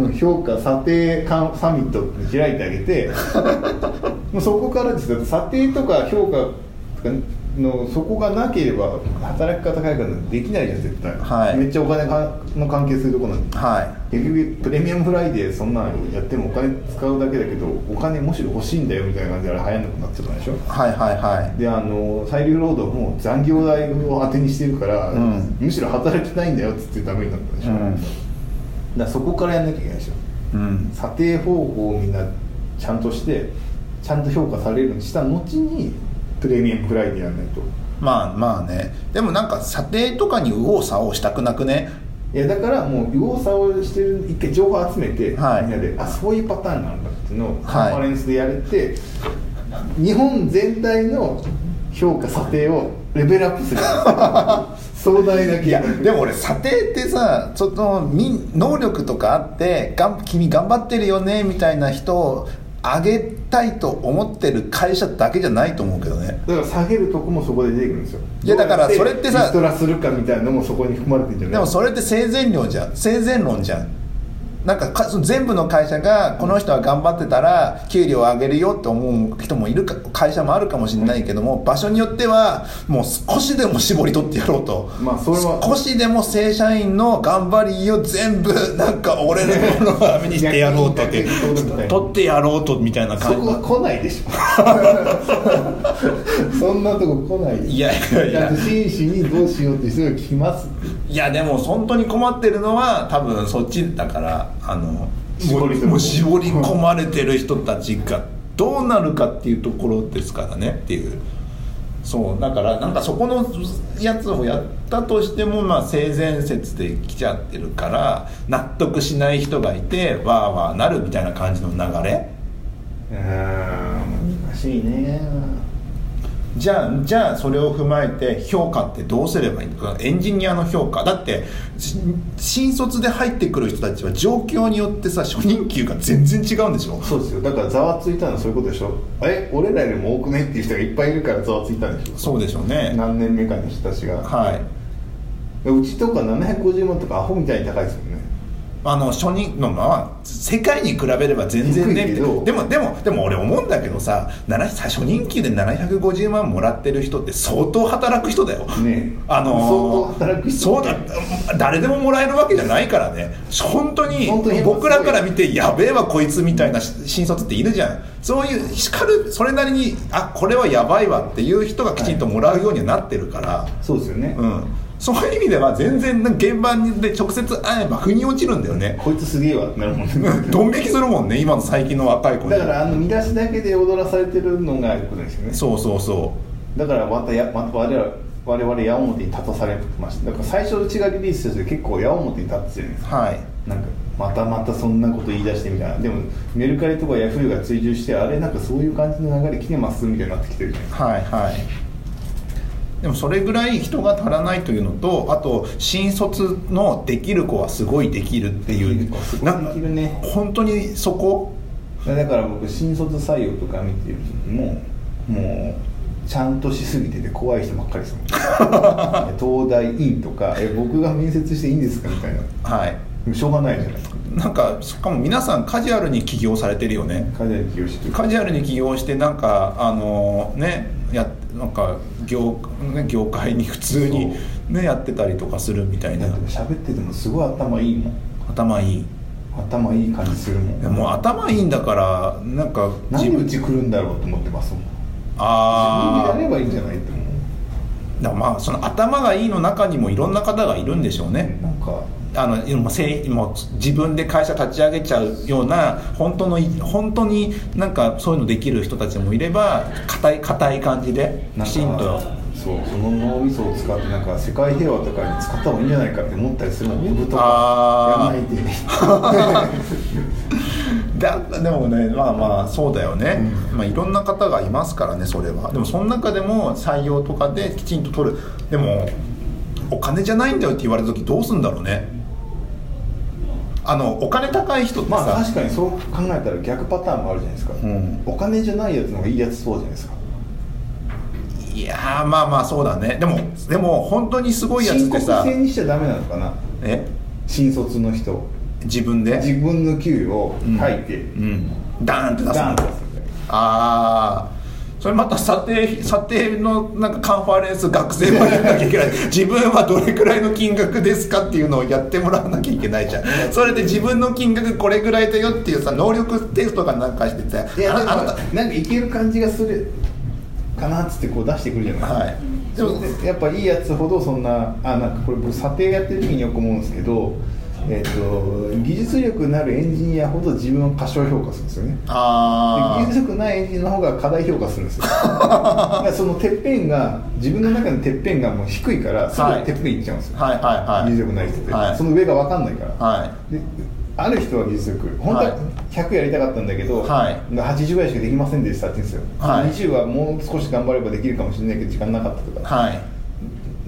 の評価査定かサミットって開いてあげて もうそこからです。よ査定とか評価とかのそこがなければ働き方改革できないじゃん絶対、はい。めっちゃお金かの関係するとこなんでは結局プレミアムフライデーそんなんやってもお金使うだけだけどお金むしろ欲しいんだよみたいな感じであれ流行んなくなっちゃったでしょ？いはいはいはい。であの裁量労働も残業代を当てにしてるから、うん。むしろ働きたいんだよっつってダメになったでしょ、だからそこからやんなきゃいけないでしょ？うん、うん、査定方法をみんなちゃんとしてちゃんと評価されるようにした後にプレミアムフライデーやんないと。まあまあね。でもなんか査定とかに右往左往したくなくね？いやだからもう右往左往してる一回情報集めて、はい。みんなであそういうパターンなんだっていうのをはい。カンファレンスでやれて、日本全体の評価査定をレベルアップする。壮大な計いや画でも俺査定ってさちょっとみ能力とかあってがん君頑張ってるよねみたいな人を上げたいと思ってる会社だけじゃないと思うけどね。だから下げるとこもそこで出てくるんですよ。いやだからそれってさリストラするかみたいなのもそこに含まれてるんじゃないでもそれって生前論じゃん。生前論じゃんなんかか全部の会社がこの人は頑張ってたら給料を上げるよって思う人もいるか会社もあるかもしれないけども、場所によってはもう少しでも絞り取ってやろうと、まあそれは。少しでも正社員の頑張りを全部なんか俺のものをダメにしてやろうとって取ってやろうとみたいなそ感じ。こは来ないでしょ。そんなとこ来ないでしょ。いやいや真摯にどうしようって人が来ますいやでも本当に困ってるのは多分そっちだからあの絞り絞り込まれてる人たちがどうなるかっていうところですからねっていう。そうだからなんかそこのやつをやったとしてもまあ性善説で来ちゃってるから納得しない人がいてわーわーなるみたいな感じの流れ。うん難しいねじゃあじゃあそれを踏まえて評価ってどうすればいいのか。エンジニアの評価。だってし新卒で入ってくる人たちは状況によってさ初任給が全然違うんでしょ？そうですよ。だからざわついたのはそういうことでしょ。え俺らよりも多くねっていう人がいっぱいいるからざわついたんでしょ？そうでしょうね。何年目かの人たちが。はい。うちとか750万とかアホみたいに高いですよねあの初任のまあ世界に比べれば全然ねでもでもでも俺思うんだけどさ7初任給で750万もらってる人って相当働く人だよ。ねえ。あのー相当働く人そうだ誰でももらえるわけじゃないからね。本当に僕らから見てやべえわこいつみたいなし新卒っているじゃん。そういう叱るそれなりにあこれはやばいわっていう人がきちんともらうようにはなってるから、そうですよね、うんそういう意味では全然現場で直接会えば腑に落ちるんだよね。こいつすげえわってなるもんね。ドン引きするもんね今の最近の若い子に。だからあの見出しだけで踊らされてるのがよくないですよね。そうそうそだからまたやまた我々我々矢面に立たされてました。だから最初うちがリリースした時結構矢面に立ってたじゃないですか。うはい。なんかまたまたそんなこと言い出してみたいな。でもメルカリとかヤフーが追従してあれなんかそういう感じの流れ来てますみたいになってきてるじゃないですか。はいはいでもそれぐらい人が足らないというのとあと新卒のできる子はすごいできるっていう。できる子すごいできるね。な本当にそこ？だから僕新卒採用とか見てる時ももうちゃんとしすぎてて怖い人ばっかりですもん。東大院とかえ僕が面接していいんですかみたいな。はい。しょうがないじゃないですか。なんかしかも皆さんカジュアルに起業されてるよね。カジュアルに起業して。るカジュアルに起業してなんかあのねやなんか業,、ね、業界に普通に、ね、やってたりとかするみたいな。喋っててもすごい頭いいもん。頭いい。頭いい感じするもん。でも頭いいんだからなんか何でうち来るんだろうと思ってますもん。ああ自分でやればいいんじゃないって思だからまあその頭がいいの中にもいろんな方がいるんでしょうね。うなんかあの今せいもう自分で会社立ち上げちゃうような本当の本当になんかそういうのできる人たちもいれば硬い硬い感じできちんと。そうその脳みそを使ってなんか世界平和とかに使った方がいいんじゃないかって思ったりするのウェブとかやらないで。だでもねまあまあそうだよね、まあ、いろんな方がいますからねそれは。でもその中でも採用とかできちんと取る。でもお金じゃないんだよって言われた時どうすんだろうねあのお金高い人ってさ、まあ確かにそう考えたら逆パターンもあるじゃないですか、ん。お金じゃないやつの方がいいやつそうじゃないですか？いやーまあまあそうだね。でもでも本当にすごいやつってさ制にしちゃダメなのかな？え？新卒の人。自分で？自分の給与を書いて、うん。ダーンって出すの？ダーンって出すああそれまた査定査定のなんかカンファレンス学生もやらなきゃいけない。自分はどれくらいの金額ですかっていうのをやってもらわなきゃいけないじゃん。それで自分の金額これぐらいだよっていうさ能力テストかなんかしてさ。いやあなたなんかいける感じがするかなっつってこう出してくるじゃない。ですか、はい。でもやっぱいいやつほどそんなあなんかこれ僕査定やってる時によく思うんですけどえっと技術力のあるエンジニアほど自分を過小評価するんですよね。であ技術力ないエンジニアの方が過大評価するんですよ。だからそのてっぺんが自分の中のてっぺんがもう低いからすぐはいてっぺんいっちゃうんですよ、あはいはいはい。技術力ない人って、はい。その上が分かんないから、はである人は技術力。本当ははい。100やりたかったんだけど、はい。80ぐらいしかできませんでしたって言うんですよ、はい。20はもう少し頑張ればできるかもしれないけど時間なかったとか、はい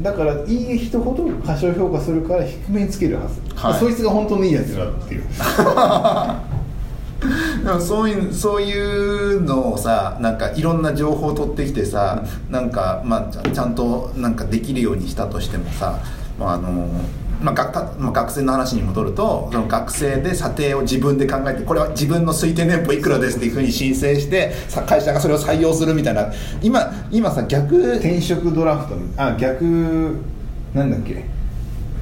だからいい人ほど過小評価するから低めにつけるはず、はい。そいつが本当のいいやつだっていう。でもそういうそういうのをさなんかいろんな情報を取ってきてさ、なんか、まあ、ちゃちゃんとなんかできるようにしたとしてもさ、まああのまあ学まあ、学生の話に戻るとその学生で査定を自分で考えてこれは自分の推定年俸いくらですっていうふうに申請して会社がそれを採用するみたいな。今今さ逆転職ドラフトあ逆なんだっけ？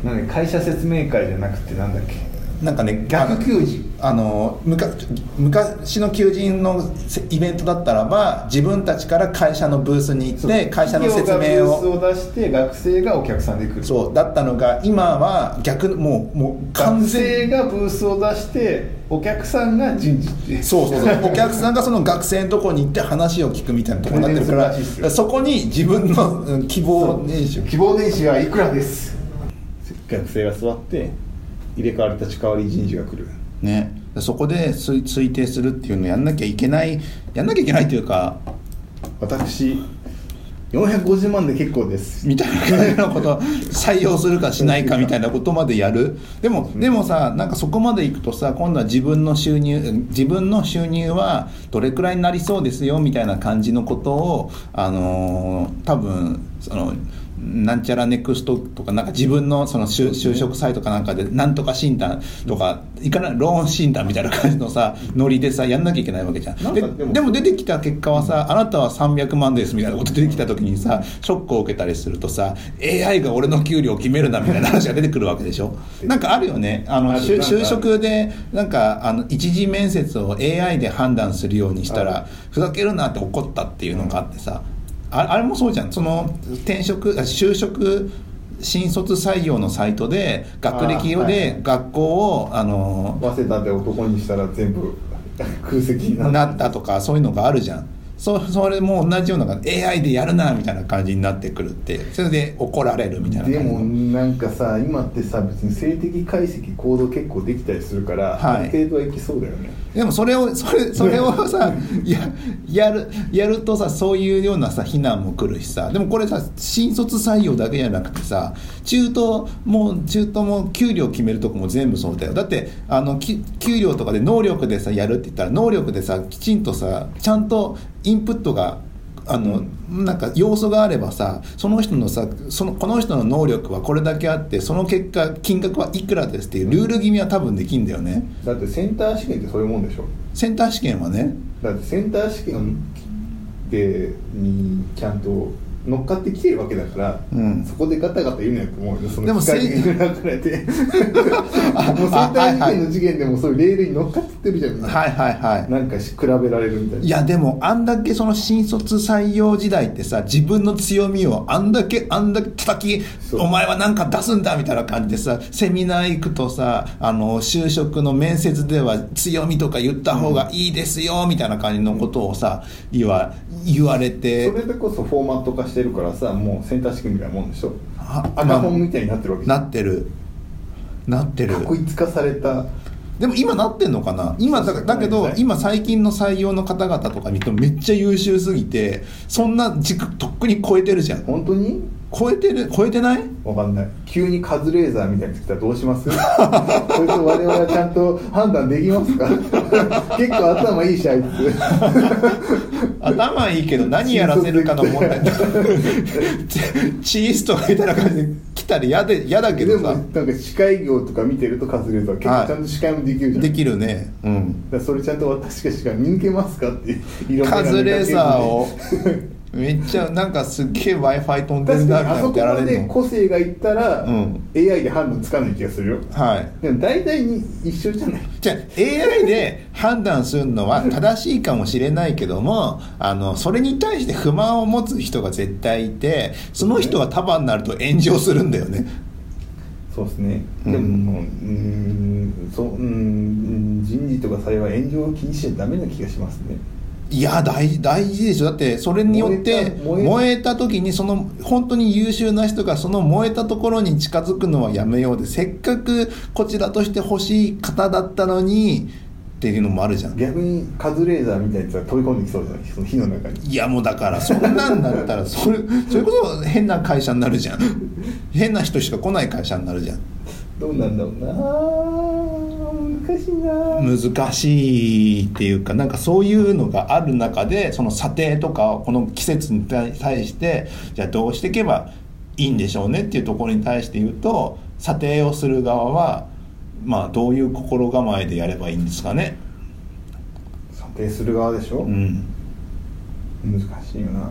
なんだっけ？会社説明会じゃなくてなんだっけ？なんかね逆求人あの昔の求人のせイベントだったらば自分たちから会社のブースに行って会社の説明企業がブーをスを出して学生がお客さんで来る。そうだったのが今は逆もうもう完学全生がブースを出してお客さんが人事ってそうそうそう。お客さんがその学生のところに行って話を聞くみたいなところになってるからそこに自分のうん希望年収希望年収はいくらです？学生が座って入れ替わり立ち替わり人事が来る。ね。そこで推推定するっていうのをやんなきゃいけないやんなきゃいけないっていうか私450万で結構です。みたいなことを採用するかしないかみたいなことまでやる。でもでもさなんかそこまでいくとさ今度は自分の収入自分の収入はどれくらいになりそうですよみたいな感じのことをあのー多分そのなんちゃらネクストとかなんか自分のその就就職サイトかなんかでなんとか診断とかいかないローン診断みたいな感じのさ ノリでさやんなきゃいけないわけじゃん。ででも出てきた結果はさあなたは300万ですみたいなこと出てきた時にさショックを受けたりするとさ AI が俺の給料を決めるなみたいな話が出てくるわけでしょ？なんかあるよね。あの就職でなんかあの一次面接を AI で判断するようにしたあらふざけるなって怒ったっていうのがあってさああれもそうじゃん。その転職あ就職新卒採用のサイトで学歴あはい。で学校をあの早稲田で男にしたら全部空席にななったとかそういうのがあるじゃんそそれも同じような感じ AI でやるなみたいな感じになってくるってそれで怒られるみたいなでもなんかさ今ってさ別に性的解析行動結構できたりするから、はい。ある程度はいきそうだよね。でもそれをそれそれをさややるやるとさそういうようなさ非難も来るしさ。でもこれさ新卒採用だけじゃなくてさ中途も中途も給料決めるとこも全部そうだよ。だってあのき給料とかで能力でさやるって言ったら能力でさきちんとさちゃんとインプットがあの、なんか要素があればさその人のさそのこの人の能力はこれだけあってその結果金額はいくらですっていうルール決めは多分できんだよね。だってセンター試験ってそういうもんでしょ。センター試験はね。だってセンター試験でにちゃんと乗っかってきてるわけだから、うん。そこでガタガタ言うのやと思うよその機械的に流れて。もうセンター試験の次元でもそういうレールに乗っかってるじゃん。みんなはいはいはい。なんかし比べられるみたいな。いやでもあんだけその新卒採用時代ってさ自分の強みをあんだけあんだけ叩きお前は何か出すんだみたいな感じでさセミナー行くとさあの就職の面接では強みとか言った方がいいですよみたいな感じのことをさ言わ言われて。それでこそフォーマット化してるからさもうセンター試験みたいなもんでしょ。あ赤本みたいになってるわけなん。ってる。なってる。確一化された。でも今なってんのかな？今だだけど今最近の採用の方々とか見るとめっちゃ優秀すぎてそんな軸とっくに超えてるじゃん。本当に？超えてる？超えてない？わかんない。急にカズレーザーみたいに来たらどうします？これと我々はちゃんと判断できますか？結構頭いいしあいつ頭いいけど何やらせるかの問題。チーストみたいな感じで来たら嫌で嫌だけでもどさなんか司会業とか見てるとカズレーザー結構ちゃんと司会もできるじゃん、できるね。うんだそれちゃんと私がしか見抜けますかってカズレーザーを。をめっちゃなんかすっげえ w i f i 飛んでる確なみたいなことやられるの。で個性がいったら、うん。AI で判断つかない気がするよ。はい。でも大体に一緒じゃない。じゃあ AI で判断するのは正しいかもしれないけどもあのそれに対して不満を持つ人が絶対いてその人が束になると炎上するんだよね。そうですね、うん。でもうーんそううーん人事とか幸い炎上を気にしちゃダメな気がしますねいや大事大事でしょ。だってそれによって燃えた時にその本当に優秀な人がその燃えたところに近づくのはやめようでせっかくこちらとして欲しい方だったのにっていうのもあるじゃん。逆にカズレーザーみたいなやつが飛び込んできそうじゃない？その火の中に。いやもうだからそんなんだったら それそれこそ変な会社になるじゃん。変な人しか来ない会社になるじゃん。どうなんだろうな難しいな。難しいっていうかなんかそういうのがある中でその査定とかこの季節に対してじゃあどうしていけばいいんでしょうねっていうところに対して言うと査定をする側はまあどういう心構えでやればいいんですかね。査定する側でしょ、うん。難しいよな。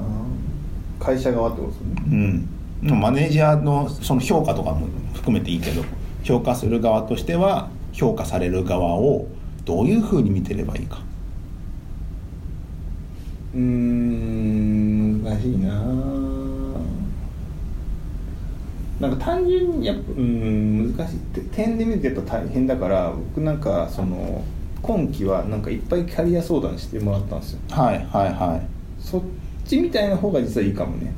会社側ってことですよね。うん。マネージャーのその評価とかも含めていいけど評価する側としては評価される側をどういうふうに見てればいいか。うーん難しいな。なんか単純にやっぱうーん難しい。って点で見るとやっぱ大変だから僕なんかその今期はなんかいっぱいキャリア相談してもらったんですよ。はいはいはい。そっちみたいな方が実はいいかもね。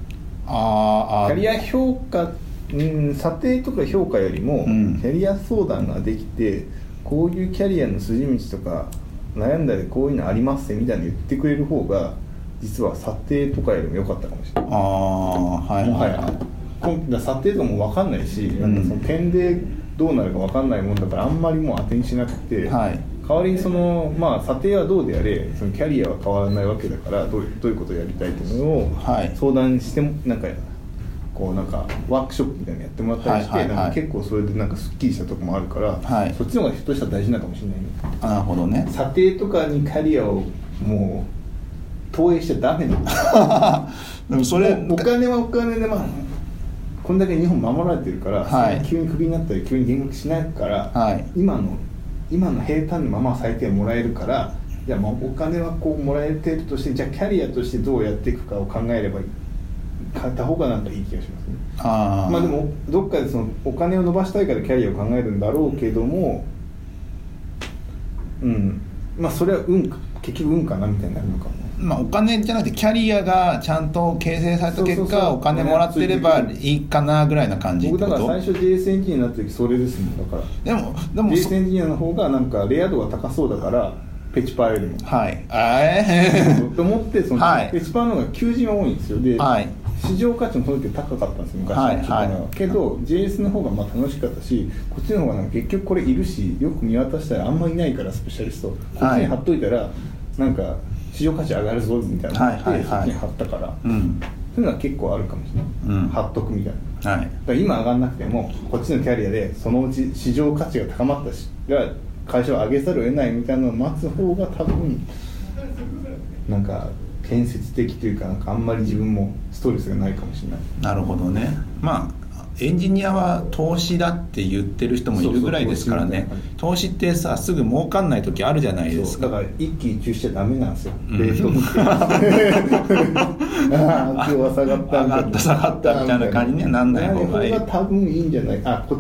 あーあキャリア評価うん査定とか評価よりも、うん。キャリア相談ができてこういうキャリアの筋道とか悩んだりこういうのありますみたいなの言ってくれる方が実は査定とかよりも良かったかもしれない。ああはいもはい。はいだ査定とかも分かんないし、ん。なんかその点でどうなるか分かんないもんだからあんまりもう当てにしなくて、はい。代わりにその、まあ、査定はどうであれそのキャリアは変わらないわけだからどういうどういうことをやりたいっていうのをはい。相談してもなんかこうなんかワークショップみたいなのやってもらったりして、はいはいはい。なんか結構それでなんかすっきりしたとこもあるから、はい。そっちの方がひょっとしたら大事なのかもしれないね。あなるほどね。査定とかにキャリアをもう投影しちゃダメなの。でもそれお金はお金でまあこんだけ日本守られてるから、はい。急にクビになったり急に減額しないから、はい。今の今の平坦のまま最低もらえるからじゃあまあお金はこうもらえてるとしてじゃあキャリアとしてどうやっていくかを考えればいいかった方がなんかいい気がしますね。ああまあでもどっかでそのお金を伸ばしたいからキャリアを考えるんだろうけどもうん。まあそれは運か結局運かなみたいになるのかも。まあ、お金じゃなくてキャリアがちゃんと形成された結果お金もらってればいいかなぐらいな感じ僕だから最初 JS エンジニアになった時それですもんだから。でもでも JS そエンジニアの方がなんかレア度が高そうだからペチパー。よりもはいあえと思ってその、はい。ペチパーの方が求人は多いんですよ。で、はい市場価値もその時高かったんですよ昔はいははい。けど JS の方がまあ楽しかったしこっちの方がなんか結局これいるしよく見渡したらあんまいないからスペシャリスト。こっちに貼っといたら、なんか市場価値上がるぞみたいなので、はいそっちに貼ったから、うん。そういうのは結構あるかもしれない、うん。貼っとくみたいな。はい。だから今上がんなくてもこっちのキャリアでそのうち市場価値が高まったしが会社を上げざるを得ないみたいなのを待つ方が多分なんか建設的というかなんかあんまり自分もストレスがないかもしれない。なるほどね。まあエンジニアは投資だって言ってる人もいるぐらいですからね。投資ってさすぐ儲かんない時あるじゃないですか。だから一喜一憂しちゃダメなんですよ。うん。レートああ今日は下が。っ た上がった下がったみたいな感じにはなん。ない方がい。い方が多分いいんじゃない。あこ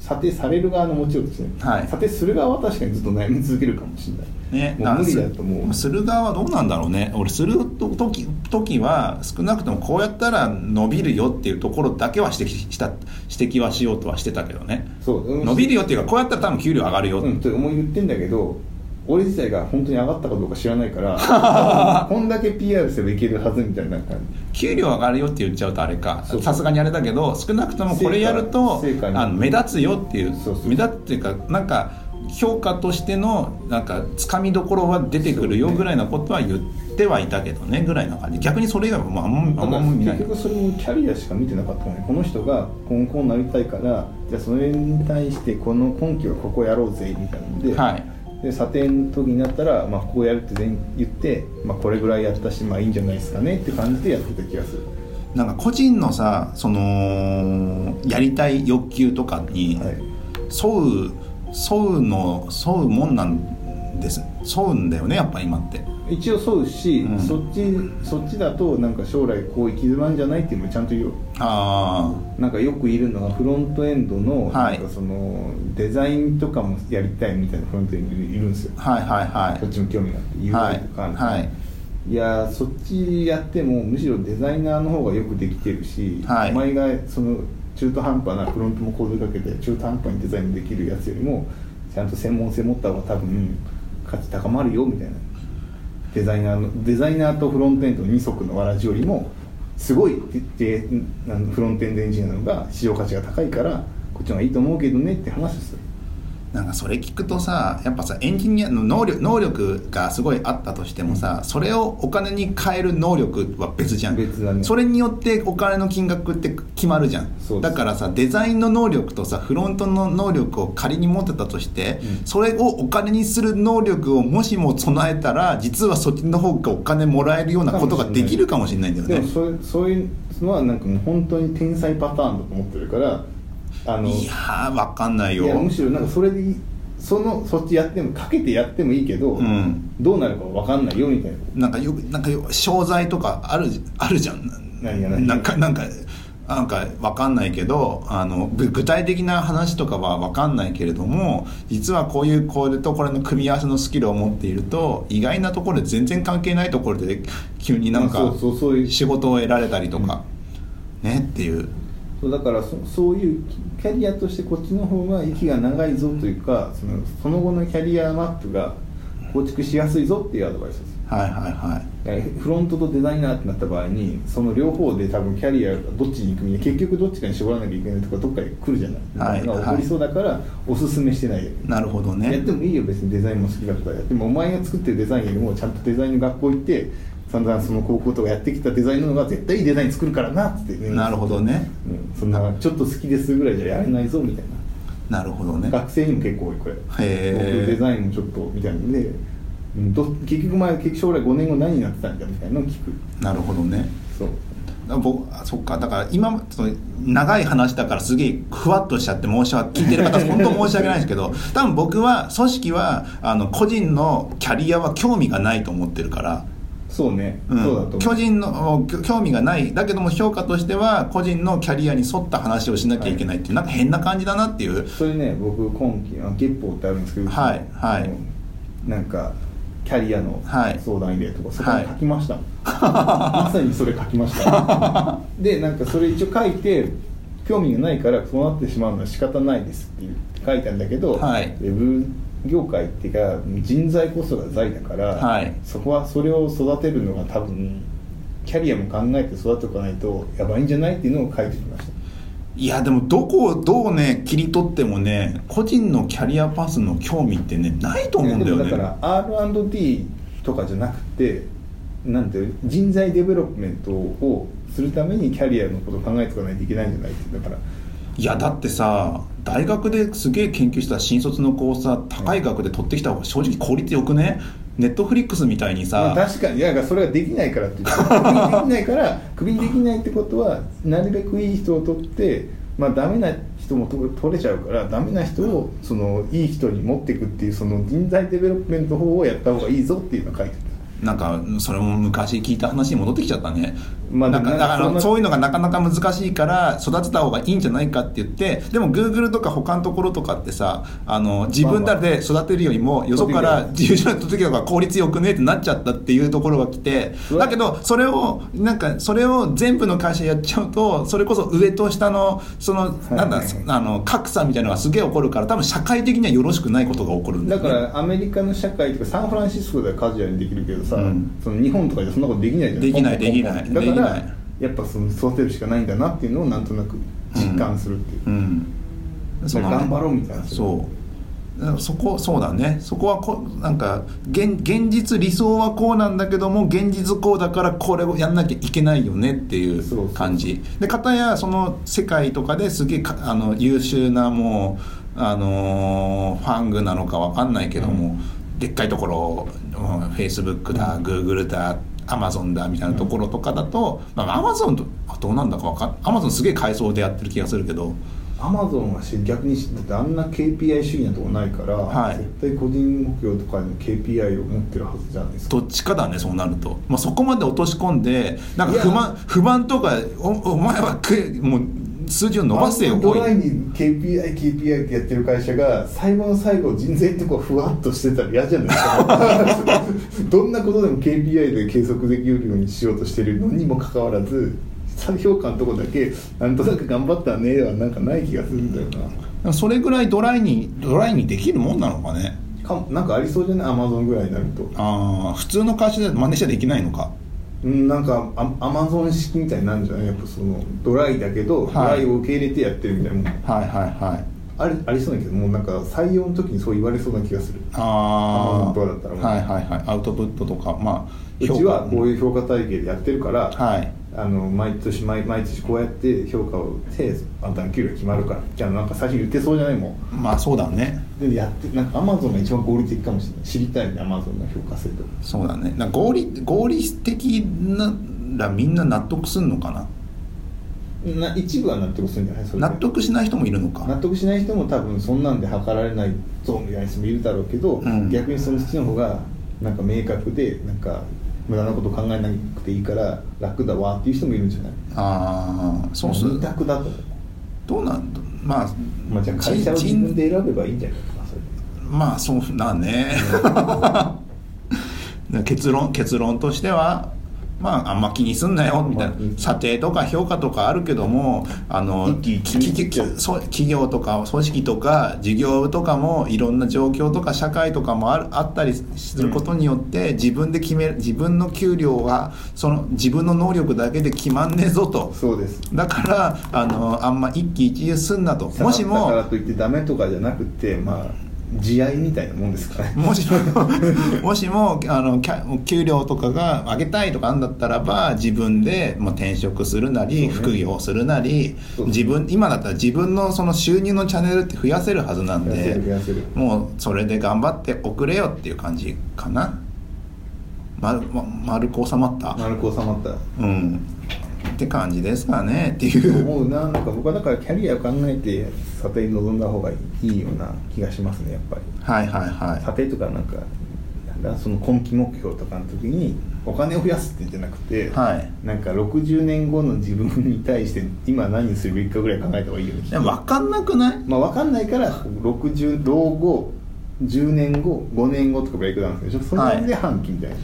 査定される側のもちろんですね、はい。査定する側は確かにずっと悩み続けるかもしれないね、無理だと思う。する側はどうなんだろうね。俺する時時は少なくともこうやったら伸びるよっていうところだけは指摘した指摘はしようとはしてたけどね。そう。伸びるよっていうかこうやったら多分給料上がるよ、うん。と思い言ってんだけど俺自体が本当に上がったかどうか知らないから こんだけ PR すればいけるはずみたいな感給料上がるよって言っちゃうとあれか。さすがにあれだけど少なくともこれやるとあの目立つよっていう。目立つっていうかなんか評価としてのなんかつかみどころは出てくるよぐらいのことは言ってはいたけどねぐらいな感じ。逆にそれ以外はもうあんまあんま見ない。結局それもキャリアしか見てなかったのねこの人が今後こうなりたいからじゃあそれに対してこの根拠はここやろうぜみたいなので,、はい。で査定の時になったら、まあ、こうやるって全言って、まあ、これぐらいやったしまあいいんじゃないですかねって感じでやってた気がする。なんか個人のさそのやりたい欲求とかにはい沿う沿うの沿うもんなんです。沿うんだよねやっぱ今って。一応そうし、うん。そっちそっちだとなんか将来こう行き詰まんじゃないっていうのもちゃんと言う。よあなんかよくいるのがフロントエンドのはないんかそのデザインとかもやりたいみたいなフロントエンドいるんですよ。あはいはいはい。こっちも興味があってはいとか、はい。い。やーそっちやってもむしろデザイナーの方がよくできてるし、はい。お前がその中途半端なフロントも構造かけて中途半端にデザインできるやつよりもちゃんと専門性持った方が多分価値高まるよみたいな。デザイナーのデザイナーとフロントエンドの二足のわらじよりもすごいであのフロントエンドエンジニアの方が市場価値が高いからこっちの方がいいと思うけどねって話をする。なんかそれ聞くとさやっぱさエンジニアの能力能力がすごいあったとしてもさそれをお金に変える能力は別じゃん。別だね。それによってお金の金額って決まるじゃん。だからさデザインの能力とさフロントの能力を仮に持ってたとして、うん。それをお金にする能力をもしも備えたら実はそっちの方がお金もらえるようなことができるかもしれないんだよね。でもそうそういうのはなんかもう本当に天才パターンだと思ってるからあのいやーわかんないよ。いやむしろなんかそれでそのそっちやってもかけてやってもいいけど、うん。どうなるか分かんないよみたいな。なんかよなんかよ商材とかあるあるじゃん。何が何が？なんかなんかなんかわかんないけどあのぐ具体的な話とかはわかんないけれども実はこういうこれとこれの組み合わせのスキルを持っていると意外なところで全然関係ないところで急になんか仕事を得られたりとか、ねっていうそうだからそそういうキャリアとしてこっちの方が息が長いぞというかそのその後のキャリアマップが構築しやすいぞっていうアドバイスです。はいはいはい。えフロントとデザイナーってなった場合にその両方で多分キャリアがどっちに行くみ結局どっちかに絞らなきゃいけないとかどっかで来るじゃない、はいが起こりそうだからおすすめしてないよ。なるほどやねってもいいよ別にデザインも好きだったら。やってもお前が作ってるデザインよりもちゃんとデザインの学校行って散々その高校とかやってきたデザインの方が絶対いいデザイン作るからなって、ね、なるほどね。うん、そんなちょっと好きですぐらいじゃやれないぞみたいな。なるほどね。学生にも結構多いこれ。へー。僕デザインもちょっとみたいなんで。うん。ど結局前結局将来5年後何になってたんだみたいなのを聞く。なるほどね。そう。あ僕あそっか。だから今その長い話だからすげえふわっとしちゃって申し訳聞いてる方本当申し訳ないですけど多分僕は組織はあの個人のキャリアは興味がないと思ってるから、そうね、うん。そうだと巨人の興味がない。だけども評価としては個人のキャリアに沿った話をしなきゃいけないっていう、なんか変な感じだなっていう。それね僕今期あ月報ってあるんですけどはいはい。なんかキャリアのはい。相談入れとかそこに書きました、まさにそれ書きました でなんかそれ一応書いて興味がないからそうなってしまうのは仕方ないですって書いたんだけど、はい。ウェブ業界っていうか人材こそが財だから、はい。そこはそれを育てるのが多分キャリアも考えて育てておかないとやばいんじゃないっていうのを書いてきました。いやでもどこをどうね切り取ってもね個人のキャリアパスの興味ってねないと思うんだよね。だから R&D とかじゃなくてなんて人材 development をするためにキャリアのことを考えておかないといけないんじゃないって。だからいやだってさ大学ですげえ研究した新卒の子をさ高い額で取ってきた方が正直効率よくね？ネットフリックスみたいにまあさ確かに。いやそれができないからってクビにできないからクビにできないってことはなるべくいい人を取ってまあダメな人も取取れちゃうからダメな人をそのいい人に持っていくっていうその人材デベロップメント法をやった方がいいぞっていうのを書いてなんかそれも昔聞いた話に戻ってきちゃったね、まあなんかでもだからそういうのがなかなか難しいから育てた方がいいんじゃないかって言ってでも Google とか他のところとかってさあの自分らで育てるよりもよそから自由な時とか効率よくねってなっちゃったっていうところが来てだけどそれをなんかそれを全部の会社やっちゃうとそれこそ上と下のそのなんだあの格差みたいなのがすげえ起こるから多分社会的にはよろしくないことが起こるんだね。からアメリカの社会とかサンフランシスコではカジュアルにできるけどさ、うん。その日本とかでそんなことできないじゃん。できないできない。だからやっぱその育てるしかないんだなっていうのをなんとなく実感するっていう、うん。だから頑張ろうみたいな。そう。そこそうだね。そこはこなんか現現実理想はこうなんだけども現実こうだからこれをやんなきゃいけないよねっていそうそうう。感じ。で片やその世界とかですげえかあの優秀なもうあのーファングなのかわかんないけども、でっかいところ、うん、Facebook だ、Google だアマゾンだみたいなところとかだと、まあ、アマゾンとあどうなんだかわかんアマゾンすげえ階層でやってる気がするけど。アマゾンはし逆にしだってあんな KPI 主義なとこないから、はい。絶対個人目標とかに KPI を持ってるはずじゃないですか。どっちかだねそうなると、まあ、そこまで落とし込んでなんか不満不満とかおお前はくもう数字を伸ばせよドライに KPI、KPI ってやってる会社が最後の最後人材ってこうふわっとしてたら嫌じゃないですか。どんなことでも KPI で計測できるようにしようとしてるのにもかかわらず評価のとこだけなんとなく頑張ったねはなんかない気がするんだよな。それぐらいドライにドライにできるもんなのかね。かもなんかありそうじゃない？アマゾンぐらいになると。ああ普通の会社で真似しちゃできないのか。うんなんかアアマゾン式みたいになるんじゃない？やっぱそのドライだけど、はい。ドライを受け入れてやってるみたいなもん。はいはいはい。ありありそうだけどもうなんか採用の時にそう言われそうな気がする。あ Amazon とかだったらもう。はいはいはい。アウトプットとか。まあうちはこうういう評価体系でやってるから、はいあの毎年毎毎年こうやって評価をしてあんたの給料決まるから。じゃあなんか最初に言ってそうじゃない？もんまあそうだね。でやってなんかアマゾンが一番合理的かもしれない。知りたいねアマゾンの評価制度。そうだね。な合理合理的ならみんな納得すんのかな？な一部は納得するんじゃない？それで。納得しない人もいるのか。納得しない人も多分そんなんで測られないぞみたいな人もいるだろうけど、うん。逆にその人の方がなんか明確でなんか無駄なこと考えなくていいから楽だわっていう人もいるんじゃない？ああそうす。る二択だとどうなん？だまあまあじゃあ会社を自分で選べばいいんじゃないかなそれ。まあそうだね。結論結論としてはまああんま気にすんなよみたいな。査定とか評価とかあるけどもあの企業とか組織とか事業とかもいろんな状況とか社会とかもあるあったりすることによって自分で決める自分の給料はその自分の能力だけで決まんねえぞと。そうです。だからあのあんま一喜一憂すんなと。もしだからもといってダメとかじゃなくてまあ慈愛みたいなもんですからね。もしも もしもあのキャ給料とかが上げたいとかあんだったらば自分でもう転職するなり、ね。副業するなり自分今だったら自分のその収入のチャンネルって増やせるはずなんでもうそれで頑張っておくれよっていう感じかな。丸ま丸く収まった、丸く収まった。うん。って感じですかねっていう。思うな。なんか僕はだからキャリアを考えて査定に臨んだ方がいいような気がしますねやっぱり。はいはいはい。査定とかなんかその今期目標とかの時にお金を増やすってんじゃなくて、はい。なんか60年後の自分に対して今何するべきかぐらい考えた方がいいよね分かんなくない？まあ分かんないから60老後10年後5年後とかブレイクダウンするでしょ。それで半期みたいな、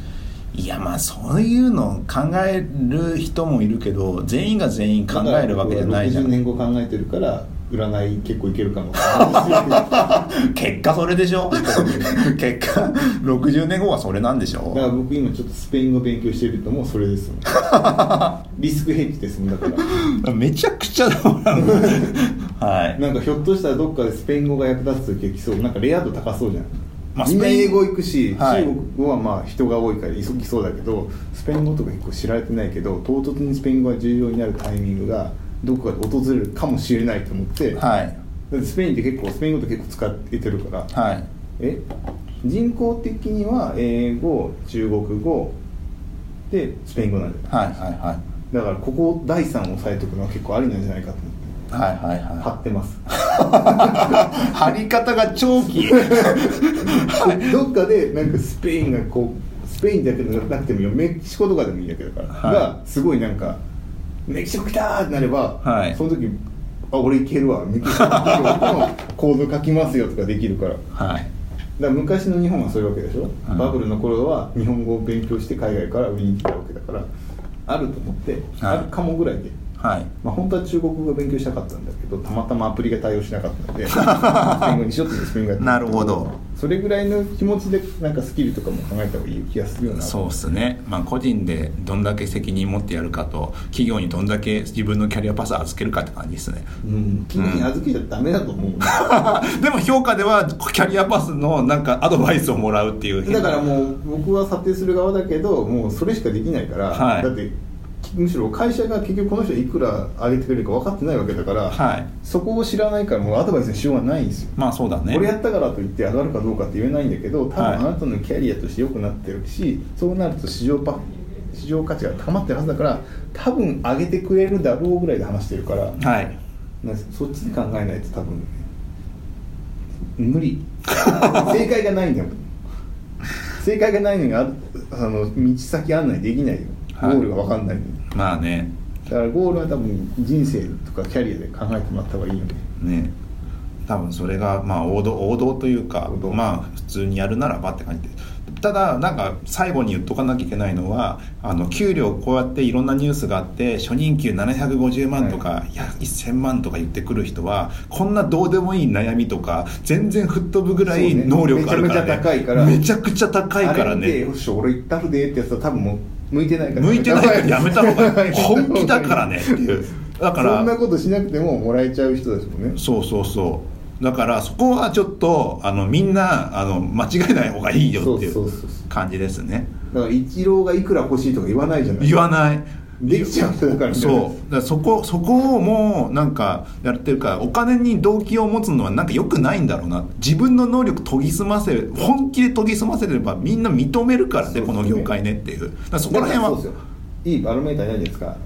い。やまあそういうのを考える人もいるけど全員が全員考えるわけじゃないじゃ60ん年後考えてるから占い結構いけるかもだ結果それでしょ？結果60年後はそれなんでしょから僕今ちょっとスペイン語勉強してるともうそれですもん。リスクヘッジですもんだから。めちゃくちゃだもん。はい。なんかひょっとしたらどっかでスペイン語が役立つ時来そう。なんかレア度高そうじゃん、まあみんなスペイン英語行くし、はい。中国語はまあ人が多いから急ぎそうだけどスペイン語とか結構知られてないけど唐突にスペイン語が重要になるタイミングがどこかで訪れるかもしれないと思って、はい。だってスペインって結構スペイン語って結構使ってるから、はい。え？人口的には英語中国語でスペイン語なんじゃないはいはいはい。だからここ第3を押さえておくのは結構ありなんじゃないかと思って。はいはい貼はってます。い貼り方が長期。どっかでなんかスペインがこうスペインだけじゃなくてもいいよ。メキシコとかでもいいだけだから、はい。がすごいなんかメキシコ来たーってなれば、はい。その時あ俺行けるわメキシコのコード書きますよとかできるから。だかはいら昔の日本はそういうわけでしょ、うん。バブルの頃は日本語を勉強して海外から売りに来たわけだからあると思って、はい。あるかもぐらいではい。まあ、本当は中国語が勉強したかったんだけどたまたまアプリが対応しなかったので スペイン語にしようってスペイン語やってなるほど。それぐらいの気持ちでなんかスキルとかも考えた方がいい気がするような。そうですね、まあ、個人でどんだけ責任持ってやるかと企業にどんだけ自分のキャリアパスを預けるかって感じですね。うん。君に預けちゃダメだと思う、でも評価ではキャリアパスのなんかアドバイスをもらうっていう。だからもう僕は査定する側だけどもうそれしかできないから、はい。だってむしろ会社が結局この人いくら上げてくれるか分かってないわけだから、はい。そこを知らないからもうアドバイスにしようがない。んですよまあそうだね。これやったからといって上がるかどうかって言えないんだけど多分はいあなたのキャリアとして良くなってるし、そうなると市場パ市場価値が高まってるはずだから多分上げてくれるだろうぐらいで話してるから、はい。なそっちで考えないと多分無理。正解がないんだよ。正解がないのにああの道先案内できないよ。ゴはい。ールが分かんないのに、まあね。だからゴールは多分人生とかキャリアで考えてもらった方がいいよね。ね。多分それがまあ王道王道というかまあ普通にやるならばって感じで。ただなんか最後に言っとかなきゃいけないのはあの給料こうやっていろんなニュースがあって初任給750万とか、い、や1000万とか言ってくる人はこんなどうでもいい悩みとか全然吹っ飛ぶぐらい能力あるから、ね、めちゃめちゃ高いからめちゃくちゃ高いからね。よし俺行ったるでってやつは多分もう向いてないから。向いてないからやめた方がいい。本気だからねっていう。だからそんなことしなくてももらえちゃう人ですもんね。そうそうそう。だからそこはちょっとあのみんなあの間違えない方がいいよっていう。感じですね。だからイチローがいくら欲しいとか言わないじゃない。言わないできちゃう人だから。ねそう。だからそこそこをもうなんかやってるからお金に動機を持つのはなんか良くないんだろうな。自分の能力研ぎ澄ませる本気で研ぎ澄ませればみんな認めるからねこの業界ねっていう。そこら辺は。いいバロメーターないじゃないですか。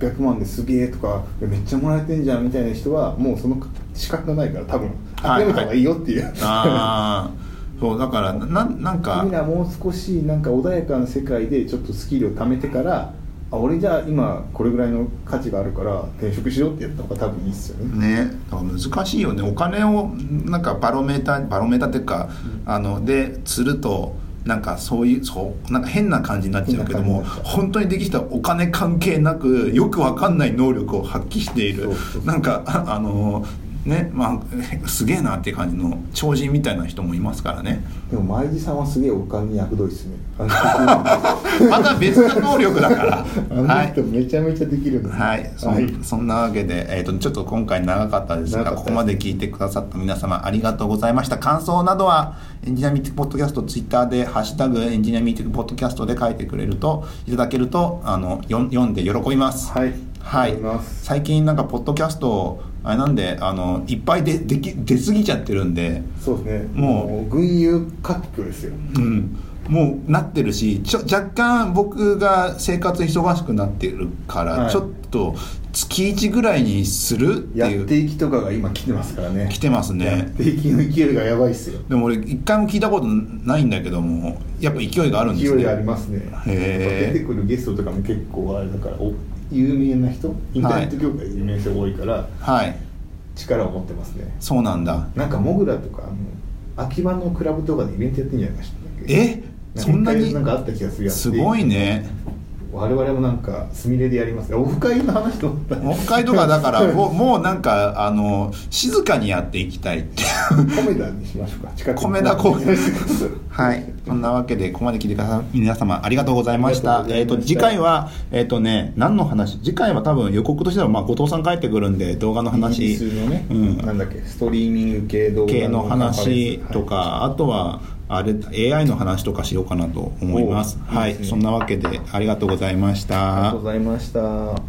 600万ですげえとかめっちゃもらえてんじゃんみたいな人はもうその資格がないから多分。はい諦めた方がいいよっていう、ああそうだからななんか。君らもう少しなんか穏やかな世界でちょっとスキルを貯めてからあ俺じゃあ今これぐらいの価値があるから転職しようってやった方が多分いいっすよね。ね、だから難しいよね。お金をなんかバロメーターバロメーターっていうか、あので釣るとなんかそういうそうなんか変な感じになっちゃうけども本当にできたお金関係なくよくわかんない能力を発揮している。なんかああのねまあ すげえなっていう感じの超人みたいな人もいますからね。でも前地さんはすげえお金に役どいっすねまた別の能力だから。あのはい。人めちゃめちゃできるんで。すねはい、そんはい。そんなわけで、えー、とちょっと今回長かったですがここまで聞いてくださった皆様ありがとうございました。感想などはエンジニアミーティングポッドキャストツイッターで「ハッシュタグエンジニアミーティングポッドキャスト」で書いてくれるといただけるとあの読んで喜びます。はい。はい。最近なんかポッドキャストあれなんであのいっぱいででき出過ぎちゃってるんでそうですね。もう群雄割拠ですよ。うん、もうなってるしちょ若干僕が生活忙しくなってるから、はい。ちょっと月1ぐらいにするってやいう。っていきとかが今来てますからね。来てますやねっていきの勢いがやばいっすよ。でも俺一回も聞いたことないんだけどもやっぱ勢いがあるんですね。勢いありますね。へー。やっぱ出てくるゲストとかも結構あれだからお有名な人？インターネット業界で。有名な人が多いから、はい。力を持ってますね。そうなんだ。なんかモグラとかあの秋葉のクラブとかでイベントやってんじゃないかしら。え？そんなに？なんかあった気がするやつすごいね我々もなんかすみれでやりますオフ会の話とオフ会とかだからもうもうなんかあの静かにやっていきたいってコメダにしましょうか。近くに。米田公園はい。そんなわけで、ここまで聞いてください。皆様、ありがとうございました。えっ、と、次回は、えっ、とね、何の話？次回は多分予告としては、まあ、後藤さん帰ってくるんで、動画の話。ね、うん。なんだっけ？ストリーミング系動画系の話とか、はい。あとは、あれ、AI の話とかしようかなと思います。はい。おいすねそんなわけで、ありがとうございましたありがとう。ございました